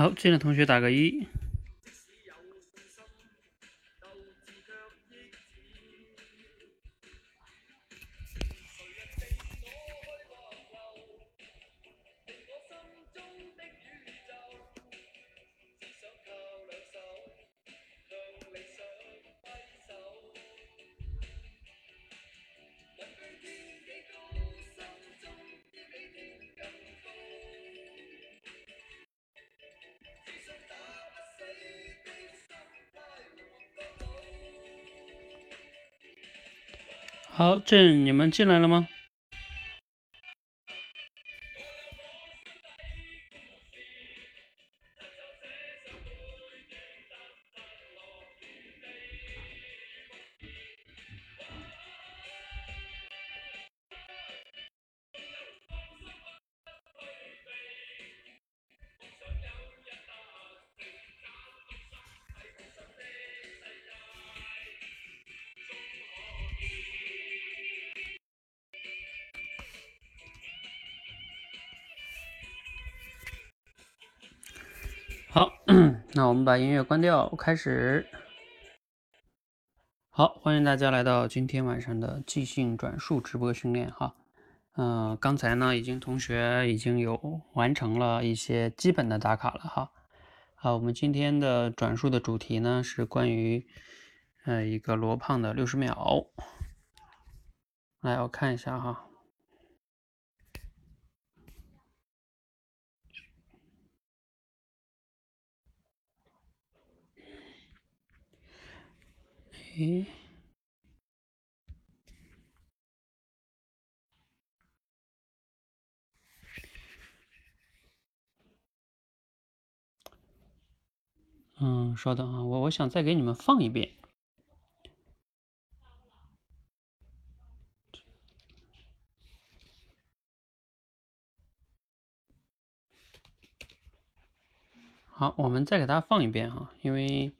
好，进来同学打个一。好，朕，你们进来了吗？把音乐关掉，开始。好，欢迎大家来到今天晚上的即兴转述直播训练哈。嗯，刚才呢，已经同学已经有完成了一些基本的打卡了哈。好，我们今天的转述的主题呢是关于呃一个罗胖的六十秒。来，我看一下哈。嗯，稍等啊，我我想再给你们放一遍。好，我们再给大家放一遍哈，因为。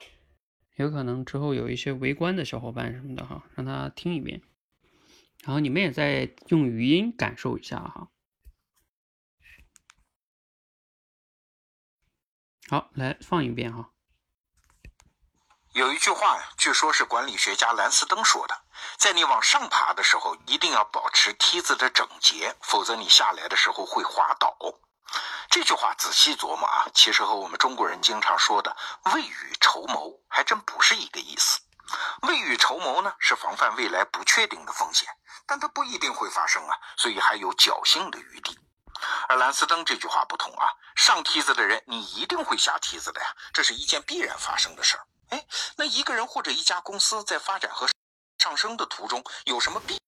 有可能之后有一些围观的小伙伴什么的哈，让他听一遍，然后你们也再用语音感受一下哈。好，来放一遍哈。有一句话，据说是管理学家兰斯登说的，在你往上爬的时候，一定要保持梯子的整洁，否则你下来的时候会滑倒。这句话仔细琢磨啊，其实和我们中国人经常说的“未雨绸缪”还真不是一个意思。未雨绸缪呢，是防范未来不确定的风险，但它不一定会发生啊，所以还有侥幸的余地。而兰斯登这句话不同啊，上梯子的人你一定会下梯子的呀，这是一件必然发生的事儿。哎，那一个人或者一家公司在发展和上升的途中，有什么必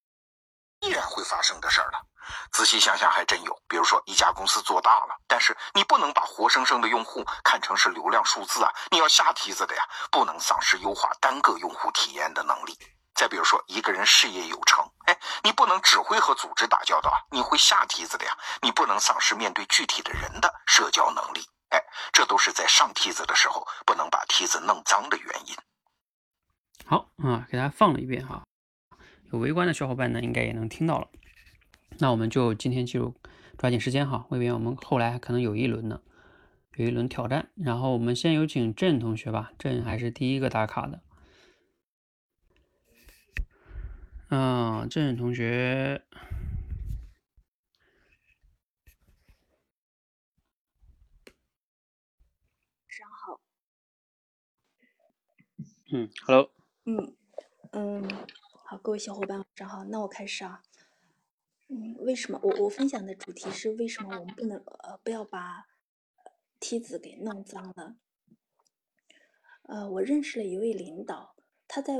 必然会发生的事儿了？仔细想想，还真有。比如说，一家公司做大了，但是你不能把活生生的用户看成是流量数字啊，你要下梯子的呀，不能丧失优化单个用户体验的能力。再比如说，一个人事业有成，哎，你不能只会和组织打交道啊，你会下梯子的呀，你不能丧失面对具体的人的社交能力。哎，这都是在上梯子的时候不能把梯子弄脏的原因。好啊，给大家放了一遍哈，有围观的小伙伴呢，应该也能听到了。那我们就今天就抓紧时间哈，未免我们后来可能有一轮呢，有一轮挑战。然后我们先有请郑同学吧，郑还是第一个打卡的。嗯，郑同学，上好。嗯，Hello。嗯嗯，好，各位小伙伴晚上好，那我开始啊。嗯，为什么我我分享的主题是为什么我们不能呃不要把梯子给弄脏了？呃，我认识了一位领导，他在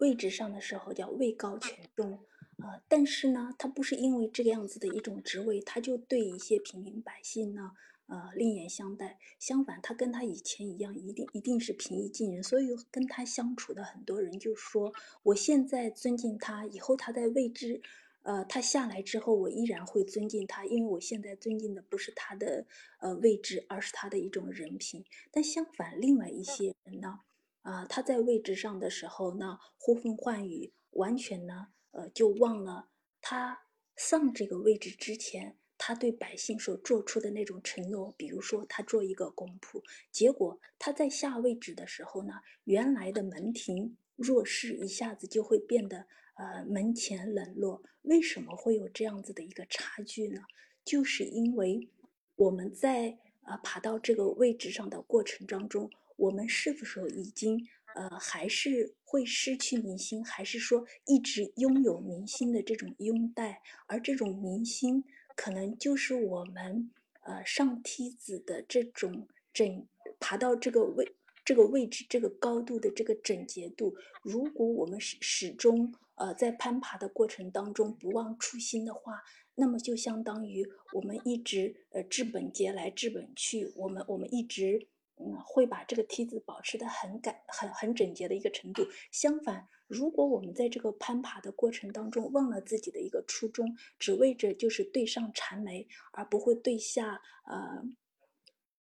位置上的时候叫位高权重，呃，但是呢，他不是因为这个样子的一种职位，他就对一些平民百姓呢呃另眼相待。相反，他跟他以前一样，一定一定是平易近人。所以跟他相处的很多人就说，我现在尊敬他，以后他在位置。呃，他下来之后，我依然会尊敬他，因为我现在尊敬的不是他的呃位置，而是他的一种人品。但相反，另外一些人呢，啊，他在位置上的时候呢，呼风唤雨，完全呢，呃，就忘了他上这个位置之前，他。对百姓所做出的那种承诺，比如说他做一个公仆，结果他在下位置的时候呢，原来的门庭若市一下子就会变得呃门前冷落。为什么会有这样子的一个差距呢？就是因为我们在呃爬到这个位置上的过程当中，我们是不是已经呃还是会失去民心，还是说一直拥有民心的这种拥戴？而这种民心，可能就是我们呃上梯子的这种整爬到这个位这个位置这个高度的这个整洁度。如果我们始始终呃在攀爬的过程当中不忘初心的话，那么就相当于我们一直呃治本节来治本去，我们我们一直。嗯，会把这个梯子保持的很干、很很整洁的一个程度。相反，如果我们在这个攀爬的过程当中忘了自己的一个初衷，只为着就是对上缠眉，而不会对下呃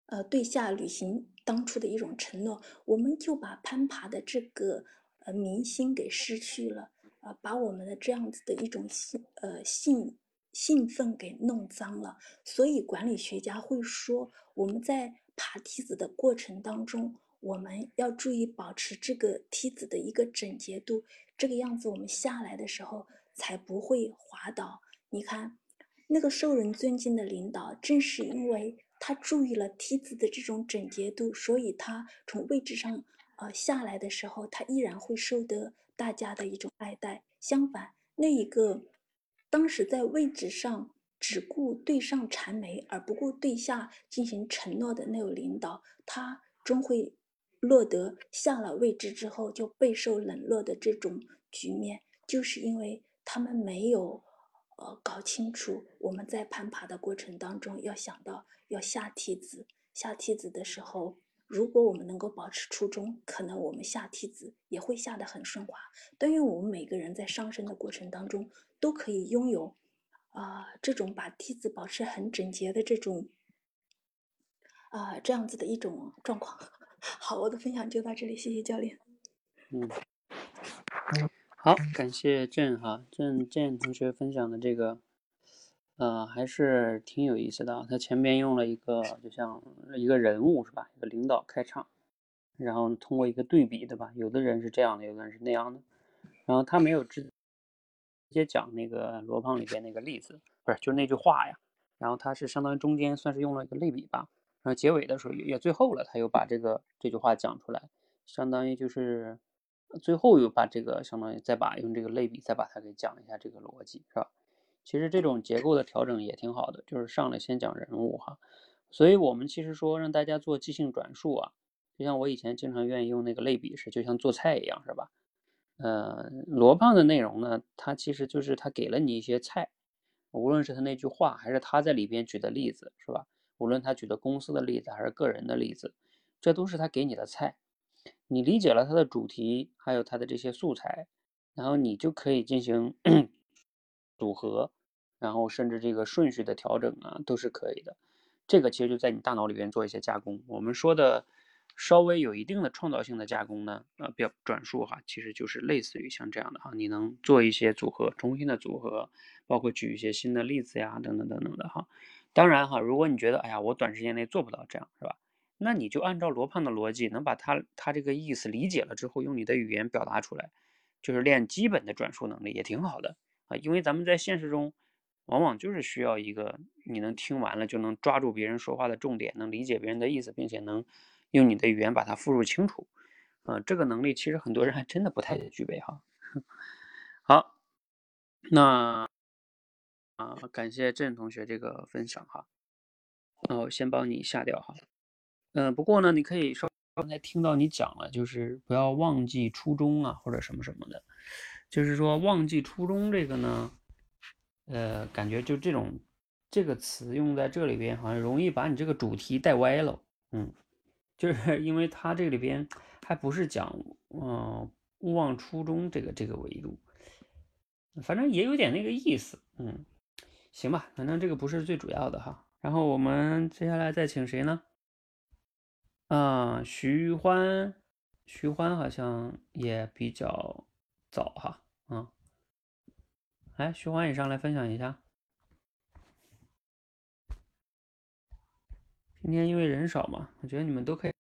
呃对下履行当初的一种承诺，我们就把攀爬的这个呃明星给失去了，呃，把我们的这样子的一种兴呃兴兴奋给弄脏了。所以管理学家会说，我们在爬梯子的过程当中，我们要注意保持这个梯子的一个整洁度，这个样子我们下来的时候才不会滑倒。你看，那个受人尊敬的领导，正是因为他注意了梯子的这种整洁度，所以他从位置上呃下来的时候，他依然会受得大家的一种爱戴。相反，那一个当时在位置上。只顾对上谄媚而不顾对下进行承诺的那种领导，他终会落得下了位置之后就备受冷落的这种局面，就是因为他们没有呃搞清楚我们在攀爬的过程当中要想到要下梯子，下梯子的时候，如果我们能够保持初衷，可能我们下梯子也会下得很顺滑。但愿我们每个人在上升的过程当中都可以拥有。啊，这种把梯子保持很整洁的这种，啊，这样子的一种状况。好，我的分享就到这里，谢谢教练。嗯，好，感谢郑哈郑郑同学分享的这个，呃，还是挺有意思的。他前面用了一个就像一个人物是吧，一个领导开场，然后通过一个对比对吧，有的人是这样的，有的人是那样的，然后他没有直。直接讲那个罗胖里边那个例子，不是就是那句话呀。然后他是相当于中间算是用了一个类比吧。然后结尾的时候也最后了，他又把这个这句话讲出来，相当于就是最后又把这个相当于再把用这个类比再把它给讲一下这个逻辑，是吧？其实这种结构的调整也挺好的，就是上来先讲人物哈。所以我们其实说让大家做即兴转述啊，就像我以前经常愿意用那个类比是，就像做菜一样，是吧？呃，罗胖的内容呢，他其实就是他给了你一些菜，无论是他那句话，还是他在里边举的例子，是吧？无论他举的公司的例子，还是个人的例子，这都是他给你的菜。你理解了他的主题，还有他的这些素材，然后你就可以进行 组合，然后甚至这个顺序的调整啊，都是可以的。这个其实就在你大脑里边做一些加工。我们说的。稍微有一定的创造性的加工呢，呃，表转述哈，其实就是类似于像这样的哈，你能做一些组合，重新的组合，包括举一些新的例子呀，等等等等的哈。当然哈，如果你觉得哎呀，我短时间内做不到这样，是吧？那你就按照罗胖的逻辑，能把他他这个意思理解了之后，用你的语言表达出来，就是练基本的转述能力也挺好的啊。因为咱们在现实中，往往就是需要一个你能听完了就能抓住别人说话的重点，能理解别人的意思，并且能。用你的语言把它复述清楚，啊，这个能力其实很多人还真的不太具备哈。好，那啊，感谢郑同学这个分享哈。那我先帮你下掉哈。嗯，不过呢，你可以稍刚才听到你讲了，就是不要忘记初衷啊，或者什么什么的。就是说忘记初衷这个呢，呃，感觉就这种这个词用在这里边，好像容易把你这个主题带歪了。嗯。就是因为它这里边还不是讲，嗯，勿忘初衷这个这个维度，反正也有点那个意思，嗯，行吧，反正这个不是最主要的哈。然后我们接下来再请谁呢？啊，徐欢，徐欢好像也比较早哈，嗯，来，徐欢也上来分享一下。今天因为人少嘛，我觉得你们都可以。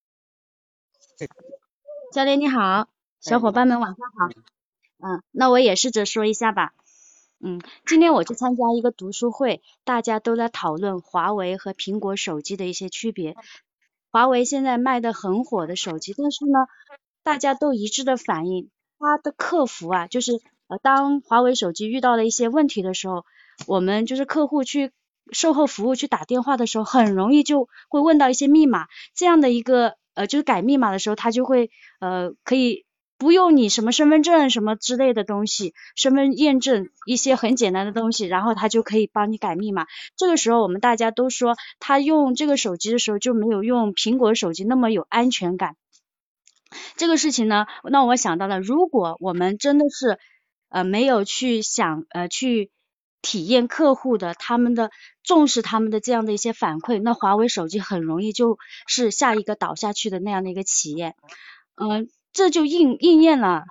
教练你好，小伙伴们晚上好。嗯，那我也试着说一下吧。嗯，今天我去参加一个读书会，大家都在讨论华为和苹果手机的一些区别。华为现在卖的很火的手机，但是呢，大家都一致的反映，它的客服啊，就是呃，当华为手机遇到了一些问题的时候，我们就是客户去售后服务去打电话的时候，很容易就会问到一些密码，这样的一个呃，就是改密码的时候，他就会呃，可以。不用你什么身份证什么之类的东西，身份验证一些很简单的东西，然后他就可以帮你改密码。这个时候我们大家都说，他用这个手机的时候就没有用苹果手机那么有安全感。这个事情呢，让我想到了，如果我们真的是呃没有去想呃去体验客户的他们的重视他们的这样的一些反馈，那华为手机很容易就是下一个倒下去的那样的一个企业，嗯。这就应应验了，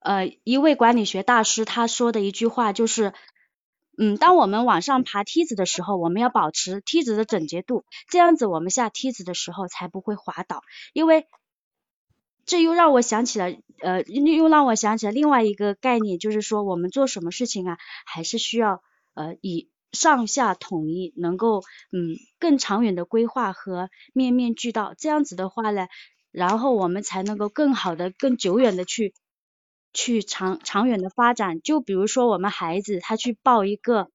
呃，一位管理学大师他说的一句话，就是，嗯，当我们往上爬梯子的时候，我们要保持梯子的整洁度，这样子我们下梯子的时候才不会滑倒。因为这又让我想起了，呃，又让我想起了另外一个概念，就是说我们做什么事情啊，还是需要呃以上下统一，能够嗯更长远的规划和面面俱到。这样子的话呢。然后我们才能够更好的、更久远的去去长长远的发展。就比如说我们孩子他去报一个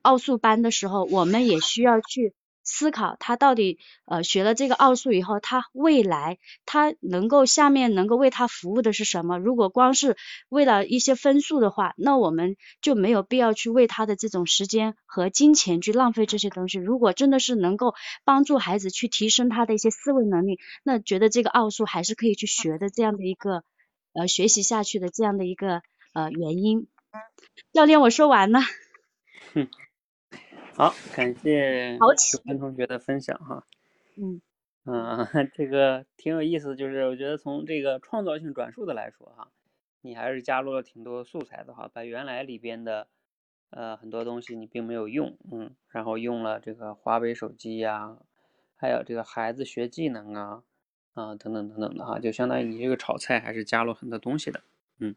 奥数班的时候，我们也需要去。思考他到底呃学了这个奥数以后，他未来他能够下面能够为他服务的是什么？如果光是为了一些分数的话，那我们就没有必要去为他的这种时间和金钱去浪费这些东西。如果真的是能够帮助孩子去提升他的一些思维能力，那觉得这个奥数还是可以去学的这样的一个呃学习下去的这样的一个呃原因。教练，我说完了。好，感谢许文同学的分享哈。嗯嗯，这个挺有意思，就是我觉得从这个创造性转述的来说哈，你还是加入了挺多素材的哈，把原来里边的呃很多东西你并没有用，嗯，然后用了这个华为手机呀，还有这个孩子学技能啊啊等等等等的哈，就相当于你这个炒菜还是加入很多东西的，嗯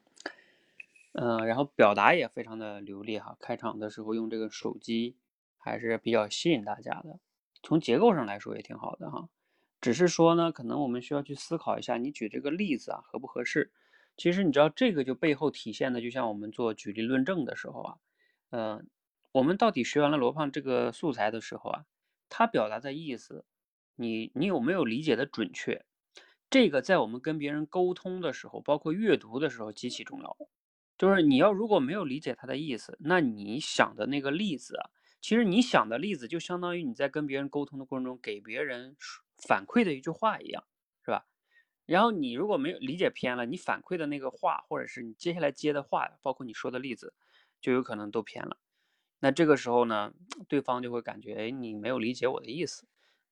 嗯，然后表达也非常的流利哈，开场的时候用这个手机。还是比较吸引大家的，从结构上来说也挺好的哈。只是说呢，可能我们需要去思考一下，你举这个例子啊合不合适？其实你知道这个就背后体现的，就像我们做举例论证的时候啊，嗯，我们到底学完了罗胖这个素材的时候啊，他表达的意思，你你有没有理解的准确？这个在我们跟别人沟通的时候，包括阅读的时候极其重要。就是你要如果没有理解他的意思，那你想的那个例子啊。其实你想的例子就相当于你在跟别人沟通的过程中给别人反馈的一句话一样，是吧？然后你如果没有理解偏了，你反馈的那个话，或者是你接下来接的话，包括你说的例子，就有可能都偏了。那这个时候呢，对方就会感觉，哎，你没有理解我的意思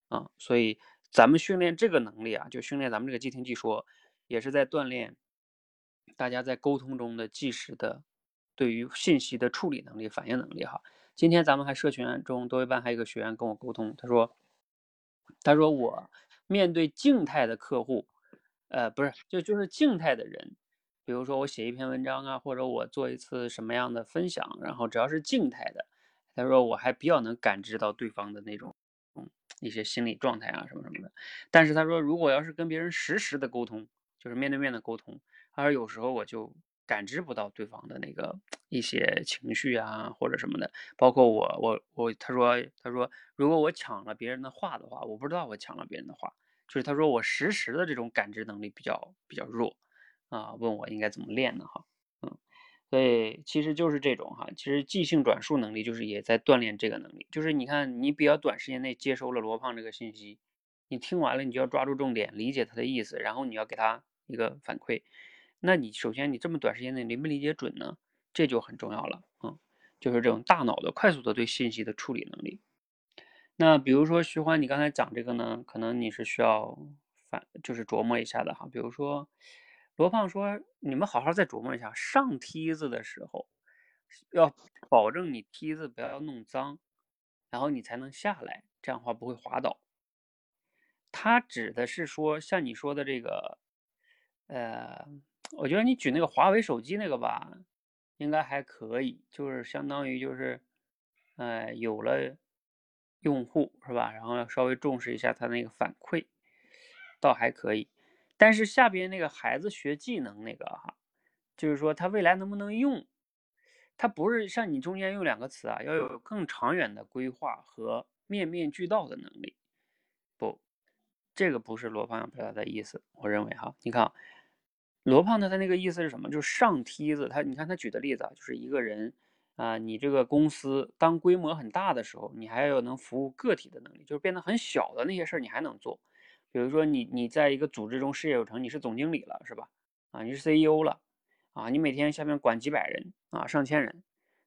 啊。所以咱们训练这个能力啊，就训练咱们这个即听即说，也是在锻炼大家在沟通中的即时的对于信息的处理能力、反应能力哈。今天咱们还社群中多一班还有一个学员跟我沟通，他说，他说我面对静态的客户，呃，不是，就就是静态的人，比如说我写一篇文章啊，或者我做一次什么样的分享，然后只要是静态的，他说我还比较能感知到对方的那种，一些心理状态啊什么什么的。但是他说，如果要是跟别人实时的沟通，就是面对面的沟通，他说有时候我就。感知不到对方的那个一些情绪啊，或者什么的，包括我，我，我，他说，他说，如果我抢了别人的话的话，我不知道我抢了别人的话，就是他说我实时的这种感知能力比较比较弱啊，问我应该怎么练呢？哈，嗯，所以其实就是这种哈，其实即兴转述能力就是也在锻炼这个能力，就是你看你比较短时间内接收了罗胖这个信息，你听完了你就要抓住重点，理解他的意思，然后你要给他一个反馈。那你首先你这么短时间内理不理解准呢？这就很重要了，嗯，就是这种大脑的快速的对信息的处理能力。那比如说徐欢，你刚才讲这个呢，可能你是需要反就是琢磨一下的哈。比如说罗胖说，你们好好再琢磨一下，上梯子的时候要保证你梯子不要弄脏，然后你才能下来，这样的话不会滑倒。它指的是说像你说的这个，呃，我觉得你举那个华为手机那个吧，应该还可以，就是相当于就是，呃，有了用户是吧？然后要稍微重视一下他那个反馈，倒还可以。但是下边那个孩子学技能那个哈，就是说他未来能不能用？他不是像你中间用两个词啊，要有更长远的规划和面面俱到的能力。不，这个不是罗胖表达的意思。我认为哈，你看，罗胖他那个意思是什么？就是上梯子。他你看他举的例子啊，就是一个人啊，你这个公司当规模很大的时候，你还要能服务个体的能力，就是变得很小的那些事儿你还能做。比如说你你在一个组织中事业有成，你是总经理了是吧？啊，你是 CEO 了。啊，你每天下面管几百人啊，上千人，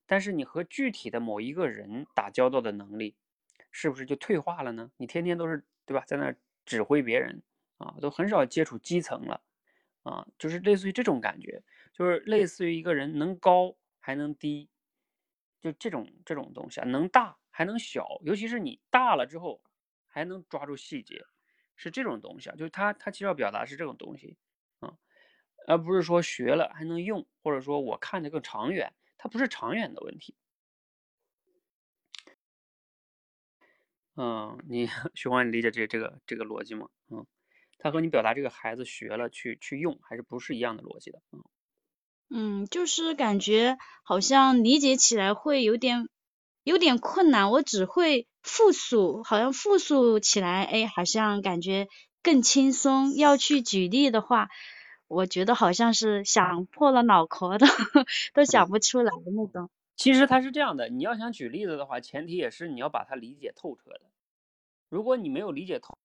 但是你和具体的某一个人打交道的能力，是不是就退化了呢？你天天都是对吧，在那指挥别人啊，都很少接触基层了啊，就是类似于这种感觉，就是类似于一个人能高还能低，就这种这种东西啊，能大还能小，尤其是你大了之后还能抓住细节，是这种东西啊，就是他他其实要表达是这种东西啊。而不是说学了还能用，或者说我看的更长远，它不是长远的问题。嗯，你 徐欢，你理解这这个这个逻辑吗？嗯，他和你表达这个孩子学了去去用，还是不是一样的逻辑的？嗯，嗯，就是感觉好像理解起来会有点有点困难，我只会复述，好像复述起来，哎，好像感觉更轻松。要去举例的话。我觉得好像是想破了脑壳的，都想不出来的那种。其实它是这样的，你要想举例子的话，前提也是你要把它理解透彻的。如果你没有理解透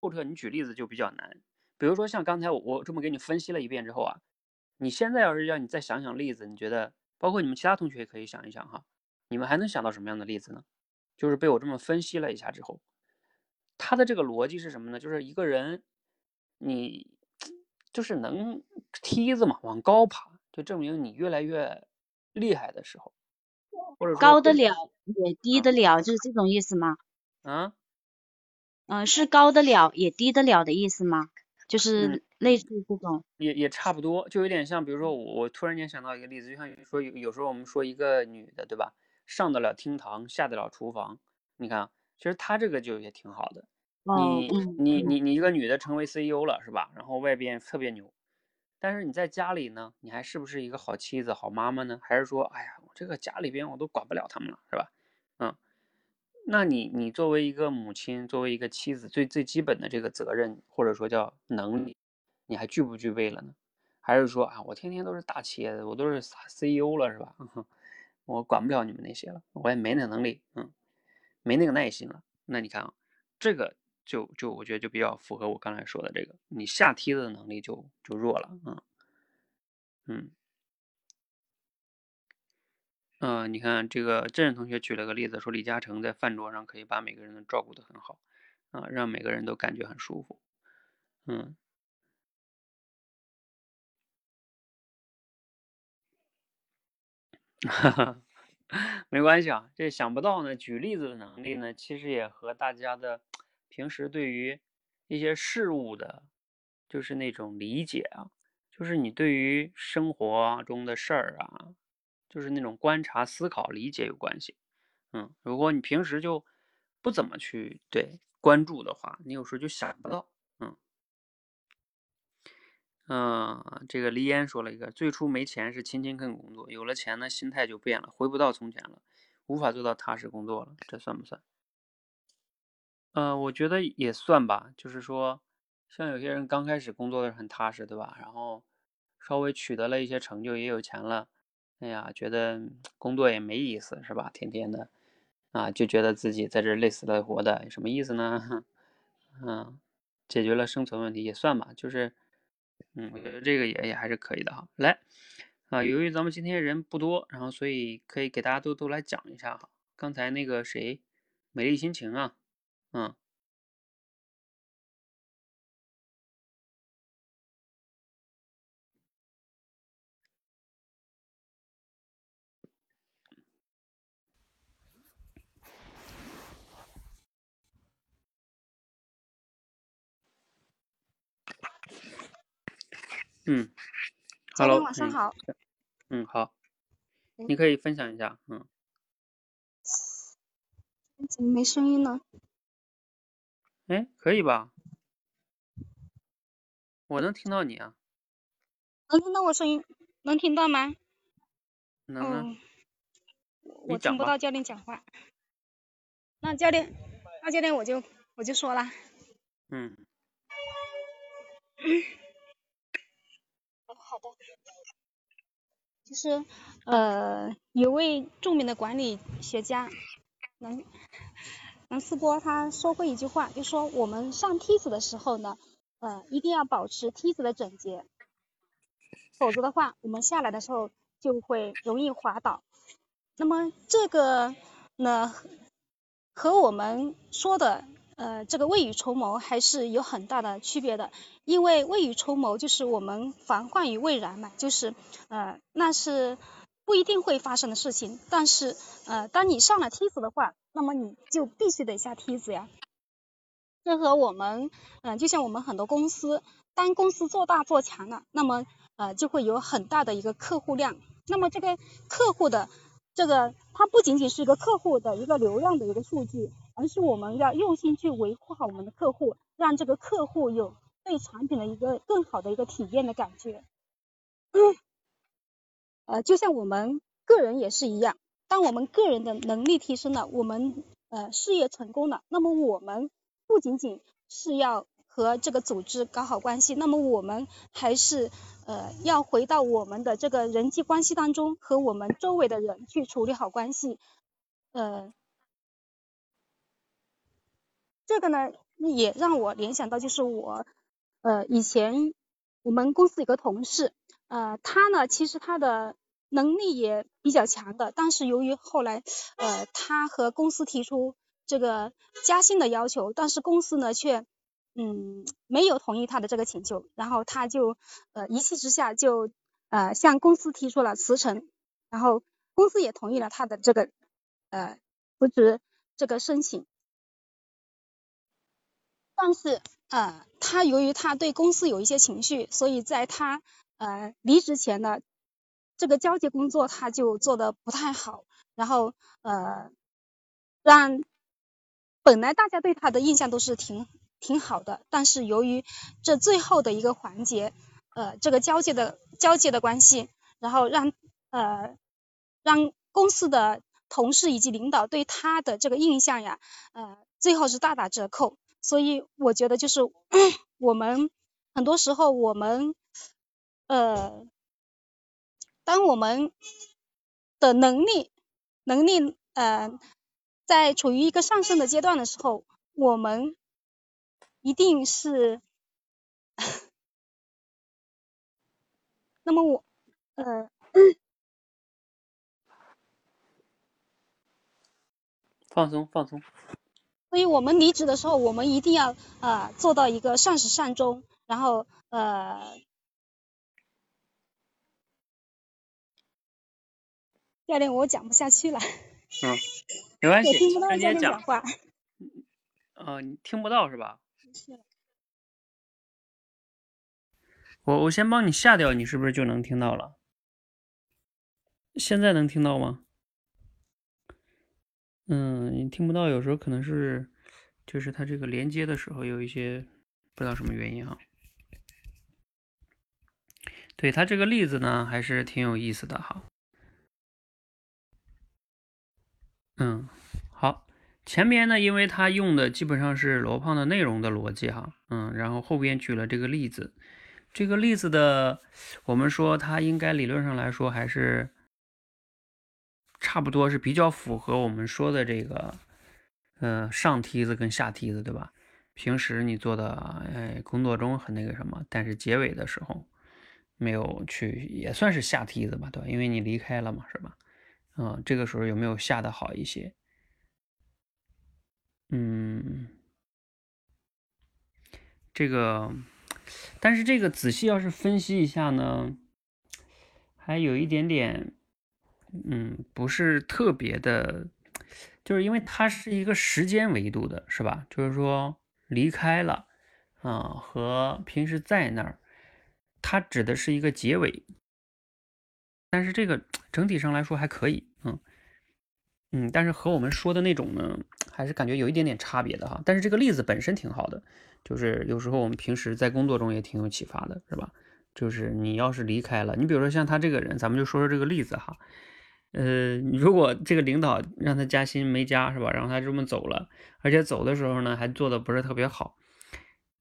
透彻，你举例子就比较难。比如说像刚才我我这么给你分析了一遍之后啊，你现在要是让你再想想例子，你觉得包括你们其他同学也可以想一想哈，你们还能想到什么样的例子呢？就是被我这么分析了一下之后，他的这个逻辑是什么呢？就是一个人你。就是能梯子嘛，往高爬，就证明你越来越厉害的时候，或者高得了也低得了，就是这种意思吗？嗯，嗯，是高得了也低得了的意思吗？就是类似这种，也也差不多，就有点像，比如说我我突然间想到一个例子，就像说有有时候我们说一个女的，对吧？上得了厅堂，下得了厨房，你看，其实她这个就也挺好的。你你你你一个女的成为 CEO 了是吧？然后外边特别牛，但是你在家里呢，你还是不是一个好妻子、好妈妈呢？还是说，哎呀，我这个家里边我都管不了他们了，是吧？那你你作为一个母亲，作为一个妻子，最最基本的这个责任或者说叫能力，你还具不具备了呢？还是说啊，我天天都是大企业的，我都是 CEO 了是吧？我管不了你们那些了，我也没那能力，嗯，没那个耐心了。那你看啊，这个。就就我觉得就比较符合我刚才说的这个，你下梯子的能力就就弱了，嗯嗯嗯，你看这个郑同学举了个例子，说李嘉诚在饭桌上可以把每个人都照顾得很好，啊，让每个人都感觉很舒服，嗯，哈哈，没关系啊，这想不到呢，举例子的能力呢，其实也和大家的。平时对于一些事物的，就是那种理解啊，就是你对于生活中的事儿啊，就是那种观察、思考、理解有关系。嗯，如果你平时就不怎么去对关注的话，你有时候就想不到。嗯嗯，这个黎烟说了一个，最初没钱是勤勤恳工作，有了钱呢，心态就变了，回不到从前了，无法做到踏实工作了，这算不算？嗯，我觉得也算吧，就是说，像有些人刚开始工作的很踏实，对吧？然后稍微取得了一些成就，也有钱了，哎呀，觉得 工作也没意思，是吧？天天的，啊，就觉得自己在这累死累活的，有什么意思呢？嗯，解决了生存问题也算吧，就是，嗯，我觉得这个也也还是可以的哈。来，啊，由于咱们今天人不多，然后所以可以给大家都都来讲一下哈。刚才那个谁，美丽心情啊。嗯。嗯，Hello，晚上好。嗯，好，你可以分享一下，嗯。怎么没声音呢？哎，可以吧？我能听到你啊。能听到我声音？能听到吗？能啊。哦。我听不到教练讲话。那教练，那教练我就我就说了。嗯。好的。就是呃，有位著名的管理学家，能能斯波，他说过一句话，就说我们上梯子的时候呢，呃，一定要保持梯子的整洁，否则的话，我们下来的时候就会容易滑倒。那么这个呢，和我们说的。呃，这个未雨绸缪还是有很大的区别的，因为未雨绸缪就是我们防患于未然嘛，就是呃那是不一定会发生的事情，但是呃当你上了梯子的话，那么你就必须得下梯子呀。这和我们嗯，就像我们很多公司，当公司做大做强了，那么呃就会有很大的一个客户量，那么这个客户的这个它不仅仅是一个客户的一个流量的一个数据。而是我们要用心去维护好我们的客户，让这个客户有对产品的一个更好的一个体验的感觉。呃，就像我们个人也是一样，当我们个人的能力提升了，我们呃事业成功了，那么我们不仅仅是要和这个组织搞好关系，那么我们还是呃要回到我们的这个人际关系当中，和我们周围的人去处理好关系，呃。这个呢，也让我联想到，就是我，呃，以前我们公司有个同事，呃，他呢，其实他的能力也比较强的，但是由于后来，呃，他和公司提出这个加薪的要求，但是公司呢却，嗯，没有同意他的这个请求，然后他就，呃，一气之下就，呃，向公司提出了辞呈，然后公司也同意了他的这个，呃，辞职这个申请。但是，呃，他由于他对公司有一些情绪，所以在他呃离职前呢这个交接工作他就做的不太好，然后呃让本来大家对他的印象都是挺挺好的，但是由于这最后的一个环节，呃这个交接的交接的关系，然后让呃让公司的同事以及领导对他的这个印象呀，呃最后是大打折扣。所以我觉得就是 我们很多时候我们呃，当我们的能力能力呃在处于一个上升的阶段的时候，我们一定是 那么我呃放松放松。所以我们离职的时候，我们一定要啊做到一个善始善终，然后呃，教练我讲不下去了。嗯，没关 系，我听不到教练讲话。呃，你听不到是吧？我我先帮你下掉，你是不是就能听到了？现在能听到吗？嗯，你听不到，有时候可能是，就是它这个连接的时候有一些不知道什么原因啊。对它这个例子呢，还是挺有意思的哈。嗯，好，前面呢，因为它用的基本上是罗胖的内容的逻辑哈，嗯，然后后边举了这个例子，这个例子的，我们说它应该理论上来说还是。差不多是比较符合我们说的这个，呃，上梯子跟下梯子，对吧？平时你做的，哎，工作中很那个什么，但是结尾的时候没有去，也算是下梯子吧，对吧？因为你离开了嘛，是吧？嗯，这个时候有没有下的好一些？嗯，这个，但是这个仔细要是分析一下呢，还有一点点。嗯，不是特别的，就是因为它是一个时间维度的，是吧？就是说离开了，啊，和平时在那儿，它指的是一个结尾，但是这个整体上来说还可以，嗯嗯，但是和我们说的那种呢，还是感觉有一点点差别的哈。但是这个例子本身挺好的，就是有时候我们平时在工作中也挺有启发的，是吧？就是你要是离开了，你比如说像他这个人，咱们就说说这个例子哈。呃，如果这个领导让他加薪没加是吧？然后他这么走了，而且走的时候呢还做的不是特别好，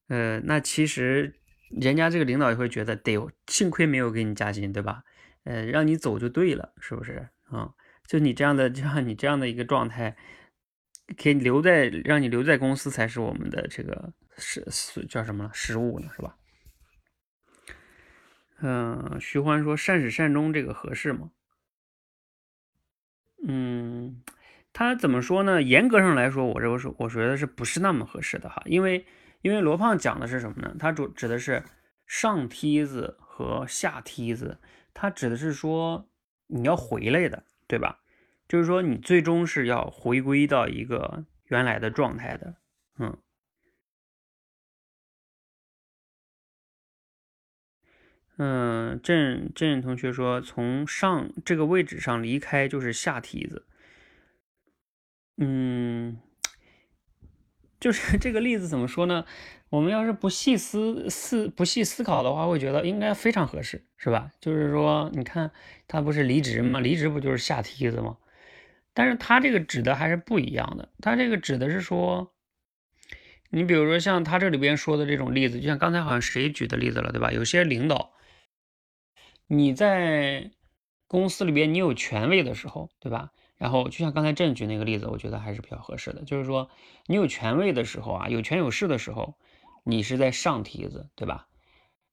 呃，那其实人家这个领导也会觉得得幸亏没有给你加薪，对吧？呃，让你走就对了，是不是啊？就你这样的，就像你这样的一个状态，可以留在让你留在公司才是我们的这个是是叫什么失误呢，是吧？嗯，徐欢说善始善终这个合适吗？嗯，他怎么说呢？严格上来说，我这个是我觉得是不是那么合适的哈？因为因为罗胖讲的是什么呢？他主指的是上梯子和下梯子，他指的是说你要回来的，对吧？就是说你最终是要回归到一个原来的状态的，嗯。嗯，郑郑同学说，从上这个位置上离开就是下梯子。嗯，就是 这个例子怎么说呢？我们要是不细思思不细思考的话，会觉得应该非常合适，是吧？就是说，你看他不是离职吗？离职不就是下梯子吗？但是他这个指的还是不一样的，他这个指的是说，你比如说像他这里边说的这种例子，就像刚才好像谁举的例子了，对吧？有些领导。你在公司里边，你有权威的时候，对吧？然后就像刚才郑举那个例子，我觉得还是比较合适的。就是说，你有权威的时候啊，有权有势的时候，你是在上梯子，对吧？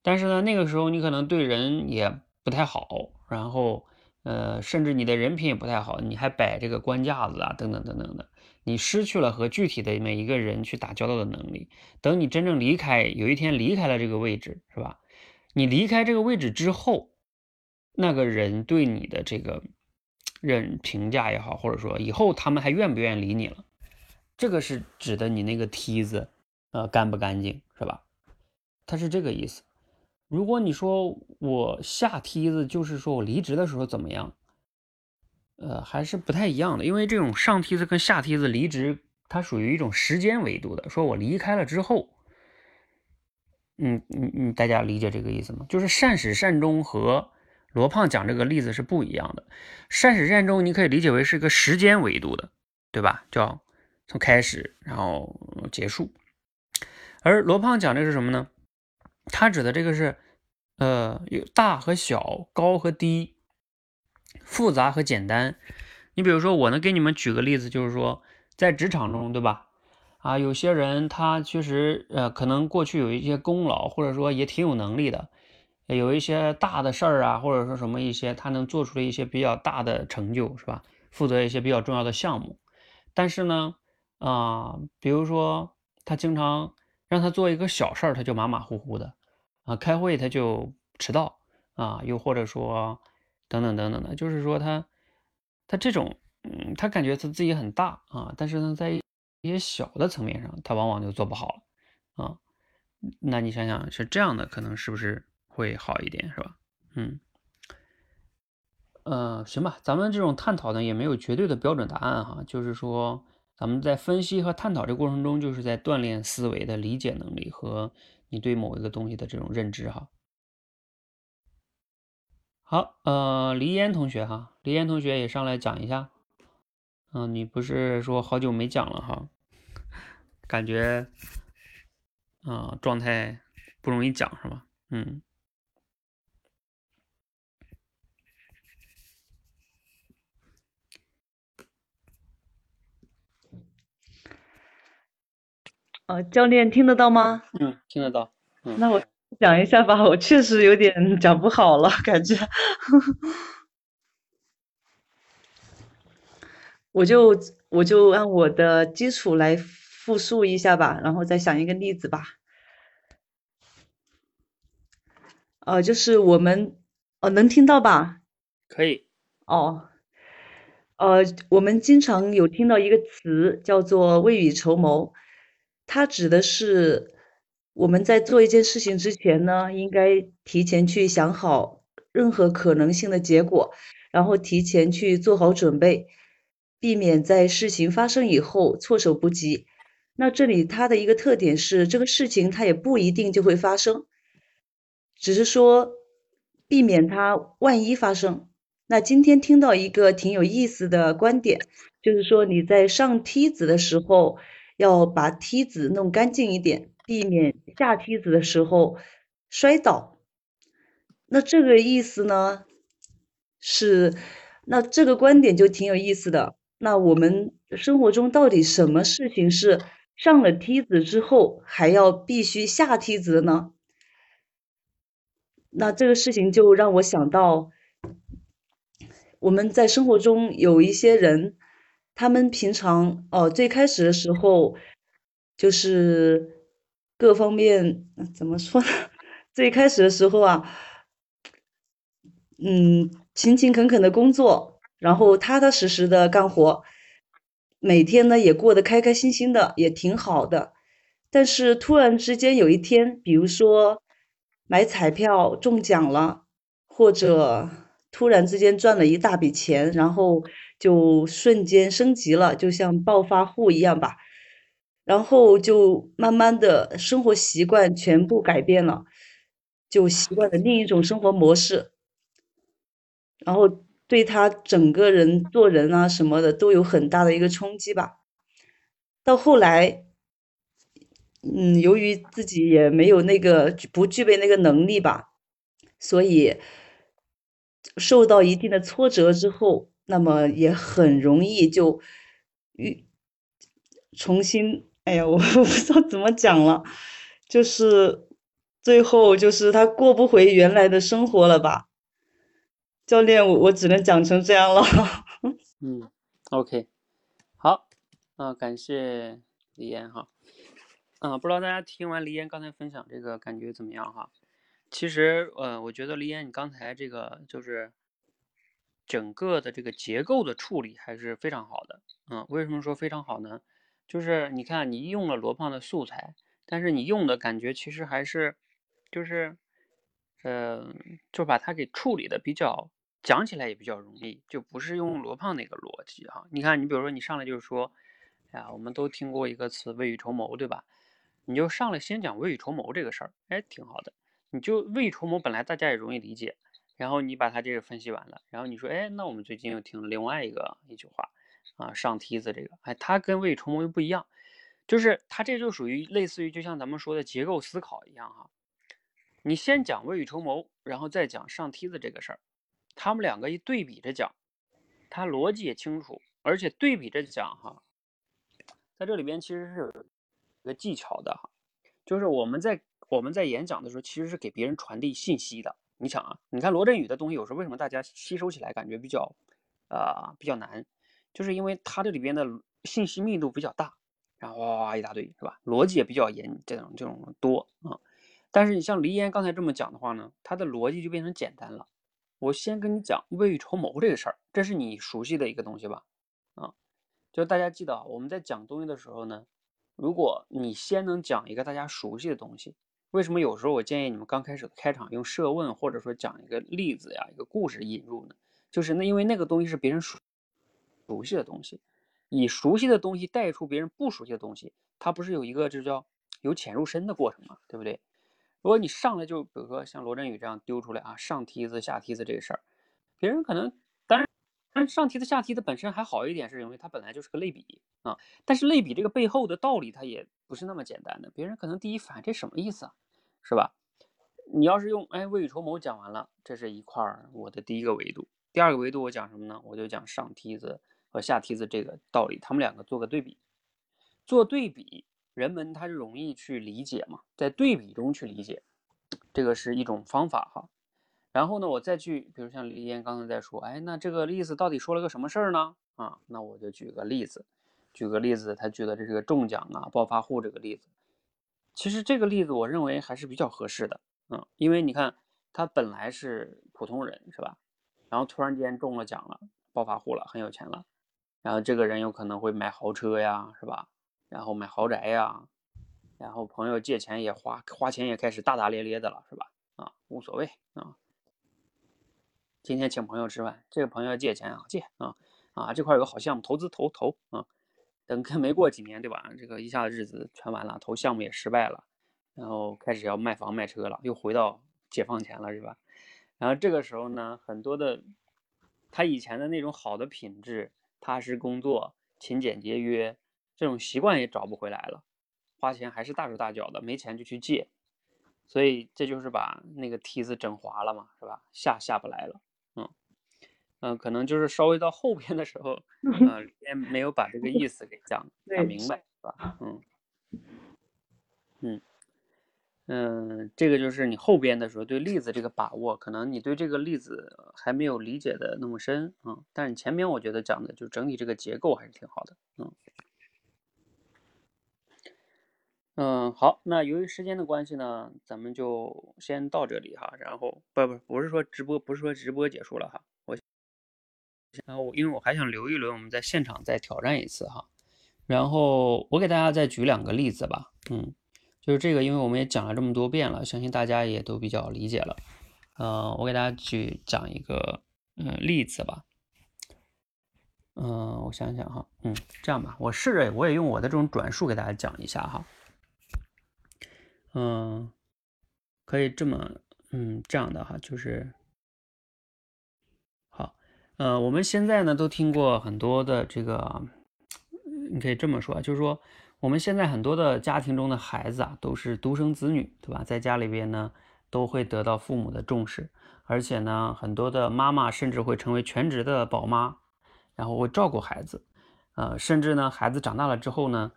但是呢，那个时候你可能对人也不太好，然后呃，甚至你的人品也不太好，你还摆这个官架子啊，等等等等的，你失去了和具体的每一个人去打交道的能力。等你真正离开，有一天离开了这个位置，是吧？你离开这个位置之后。那个人对你的这个认评价也好，或者说以后他们还愿不愿意理你了，这个是指的你那个梯子，呃，干不干净是吧？他是这个意思。如果你说我下梯子，就是说我离职的时候怎么样？呃，还是不太一样的，因为这种上梯子跟下梯子离职，它属于一种时间维度的。说我离开了之后，嗯嗯嗯，大家理解这个意思吗？就是善始善终和。罗胖讲这个例子是不一样的，善始善终，你可以理解为是一个时间维度的，对吧？叫从开始然后结束。而罗胖讲的是什么呢？他指的这个是，呃，有大和小，高和低，复杂和简单。你比如说，我能给你们举个例子，就是说在职场中，对吧？啊，有些人他确实，呃，可能过去有一些功劳，或者说也挺有能力的。有一些大的事儿啊，或者说什么一些，他能做出了一些比较大的成就，是吧？负责一些比较重要的项目，但是呢，啊，比如说他经常让他做一个小事儿，他就马马虎虎的，啊，开会他就迟到，啊，又或者说等等等等的，就是说他他这种，嗯，他感觉他自己很大啊，但是呢，在一些小的层面上，他往往就做不好了，啊，那你想想是这样的，可能是不是？会好一点是吧？嗯，呃，行吧，咱们这种探讨呢也没有绝对的标准答案哈，就是说咱们在分析和探讨这过程中，就是在锻炼思维的理解能力和你对某一个东西的这种认知哈。好，呃，黎烟同学哈，黎烟同学也上来讲一下。嗯，你不是说好久没讲了哈？感觉啊，状态不容易讲是吧？嗯。呃，教练听得到吗？嗯，听得到。那我讲一下吧，我确实有点讲不好了，感觉。我就我就按我的基础来复述一下吧，然后再想一个例子吧。呃，就是我们，呃，能听到吧？可以。哦。呃，我们经常有听到一个词叫做未雨绸缪。它指的是，我们在做一件事情之前呢，应该提前去想好任何可能性的结果，然后提前去做好准备，避免在事情发生以后措手不及。那这里它的一个特点是，这个事情它也不一定就会发生，只是说避免它万一发生。那今天听到一个挺有意思的观点，就是说你在上梯子的时候要把梯子弄干净一点。避免下梯子的时候摔倒，那这个意思呢是，那这个观点就挺有意思的。那我们生活中到底什么事情是上了梯子之后还要必须下梯子的呢？那这个事情就让我想到，我们在生活中有一些人，他们平常哦最开始的时候就是。各方面怎么说呢？最开始的时候啊，嗯，勤勤恳恳的工作，然后踏踏实实的干活，每天呢也过得开开心心的，也挺好的。但是突然之间有一天，比如说买彩票中奖了，或者突然之间赚了一大笔钱，然后就瞬间升级了，就像暴发户一样吧。然后就慢慢的生活习惯全部改变了，就习惯了另一种生活模式，然后对他整个人做人啊什么的都有很大的一个冲击吧。到后来，嗯，由于自己也没有那个不具备那个能力吧，所以受到一定的挫折之后，那么也很容易就遇重新。哎呀，我 我不知道怎么讲了，就是最后就是他过不回原来的生活了吧？教练，我我只能讲成这样了。嗯，OK，好，啊，感谢李岩哈，啊，不知道大家听完李岩刚才分享这个感觉怎么样哈？其实，呃，我觉得李岩你刚才这个就是整个的这个结构的处理还是非常好的，嗯，为什么说非常好呢？就是你看，你用了罗胖的素材，但是你用的感觉其实还是，就是，呃，就把它给处理的比较，讲起来也比较容易，就不是用罗胖那个逻辑哈。你看，你比如说你上来就是说，哎呀，我们都听过一个词“未雨绸缪”，对吧？你就上来先讲未雨绸缪这个事儿，哎，挺好的。你就未雨绸缪本来大家也容易理解，然后你把它这个分析完了，然后你说，哎，那我们最近又听了另外一个一句话。啊，上梯子这个，哎，它跟未雨绸缪又不一样，就是它这就属于类似于就像咱们说的结构思考一样哈。你先讲未雨绸缪，然后再讲上梯子这个事儿，他们两个一对比着讲，它逻辑也清楚，而且对比着讲哈，在这里边其实是有一个技巧的哈，就是我们在我们在演讲的时候，其实是给别人传递信息的。你想啊，你看罗振宇的东西，有时候为什么大家吸收起来感觉比较啊比较难？就是因为它这里边的信息密度比较大，然后哇一大堆是吧？逻辑也比较严，这种这种多啊。但是你像黎岩刚才这么讲的话呢，它的逻辑就变成简单了。我先跟你讲未雨绸缪这个事儿，这是你熟悉的一个东西吧？啊，就大家记得啊，我们在讲东西的时候呢，如果你先能讲一个大家熟悉的东西，为什么有时候我建议你们刚开始的开场用设问或者说讲一个例子呀、一个故事引入呢？就是那因为那个东西是别人熟。熟悉的东西，以熟悉的东西带出别人不熟悉的东西，它不是有一个就叫由浅入深的过程吗？对不对？如果你上来就比如说像罗振宇这样丢出来啊，上梯子下梯子这个事儿，别人可能当然，但上梯子下梯子本身还好一点，是因为它本来就是个类比啊。但是类比这个背后的道理，它也不是那么简单的。别人可能第一反应这什么意思啊？是吧？你要是用哎未雨绸缪讲完了，这是一块儿我的第一个维度。第二个维度我讲什么呢？我就讲上梯子。和下梯子这个道理，他们两个做个对比，做对比，人们他就容易去理解嘛，在对比中去理解，这个是一种方法哈。然后呢，我再去，比如像李岩刚才在说，哎，那这个例子到底说了个什么事儿呢？啊，那我就举个例子，举个例子，他举的这是个中奖啊，暴发户这个例子。其实这个例子我认为还是比较合适的，嗯，因为你看他本来是普通人是吧？然后突然间中了奖了，暴发户了，很有钱了。然后这个人有可能会买豪车呀，是吧？然后买豪宅呀，然后朋友借钱也花，花钱也开始大大咧咧的了，是吧？啊，无所谓啊。今天请朋友吃饭，这个朋友借钱啊，借啊啊，这块有个好项目，投资投投啊。等跟没过几年，对吧？这个一下子日子全完了，投项目也失败了，然后开始要卖房卖车了，又回到解放前了，是吧？然后这个时候呢，很多的他以前的那种好的品质，踏实工作、勤俭节约这种习惯也找不回来了，花钱还是大手大脚的，没钱就去借，所以这就是把那个梯子整滑了嘛，是吧？下下不来了。嗯，可能就是稍微到后边的时候，啊，也没有把这个意思给讲讲明白，是吧？嗯，嗯，嗯，这个就是你后边的时候对例子这个把握，可能你对这个例子还没有理解的那么深啊。但是前面我觉得讲的就整体这个结构还是挺好的，嗯。嗯，好，那由于时间的关系呢，咱们就先到这里哈。然后不不不是说直播，不是说直播结束了哈。然后，因为我还想留一轮，我们在现场再挑战一次哈。然后我给大家再举两个例子吧，嗯，就是这个，因为我们也讲了这么多遍了，相信大家也都比较理解了。呃，我给大家举讲一个嗯例子吧。嗯，我想想哈，嗯，这样吧，我试着我也用我的这种转述给大家讲一下哈。嗯，可以这么嗯这样的哈，就是。呃，我们现在呢都听过很多的这个，你可以这么说，就是说我们现在很多的家庭中的孩子啊都是独生子女，对吧？在家里边呢都会得到父母的重视，而且呢很多的妈妈甚至会成为全职的宝妈，然后会照顾孩子，呃，甚至呢孩子长大了之后呢，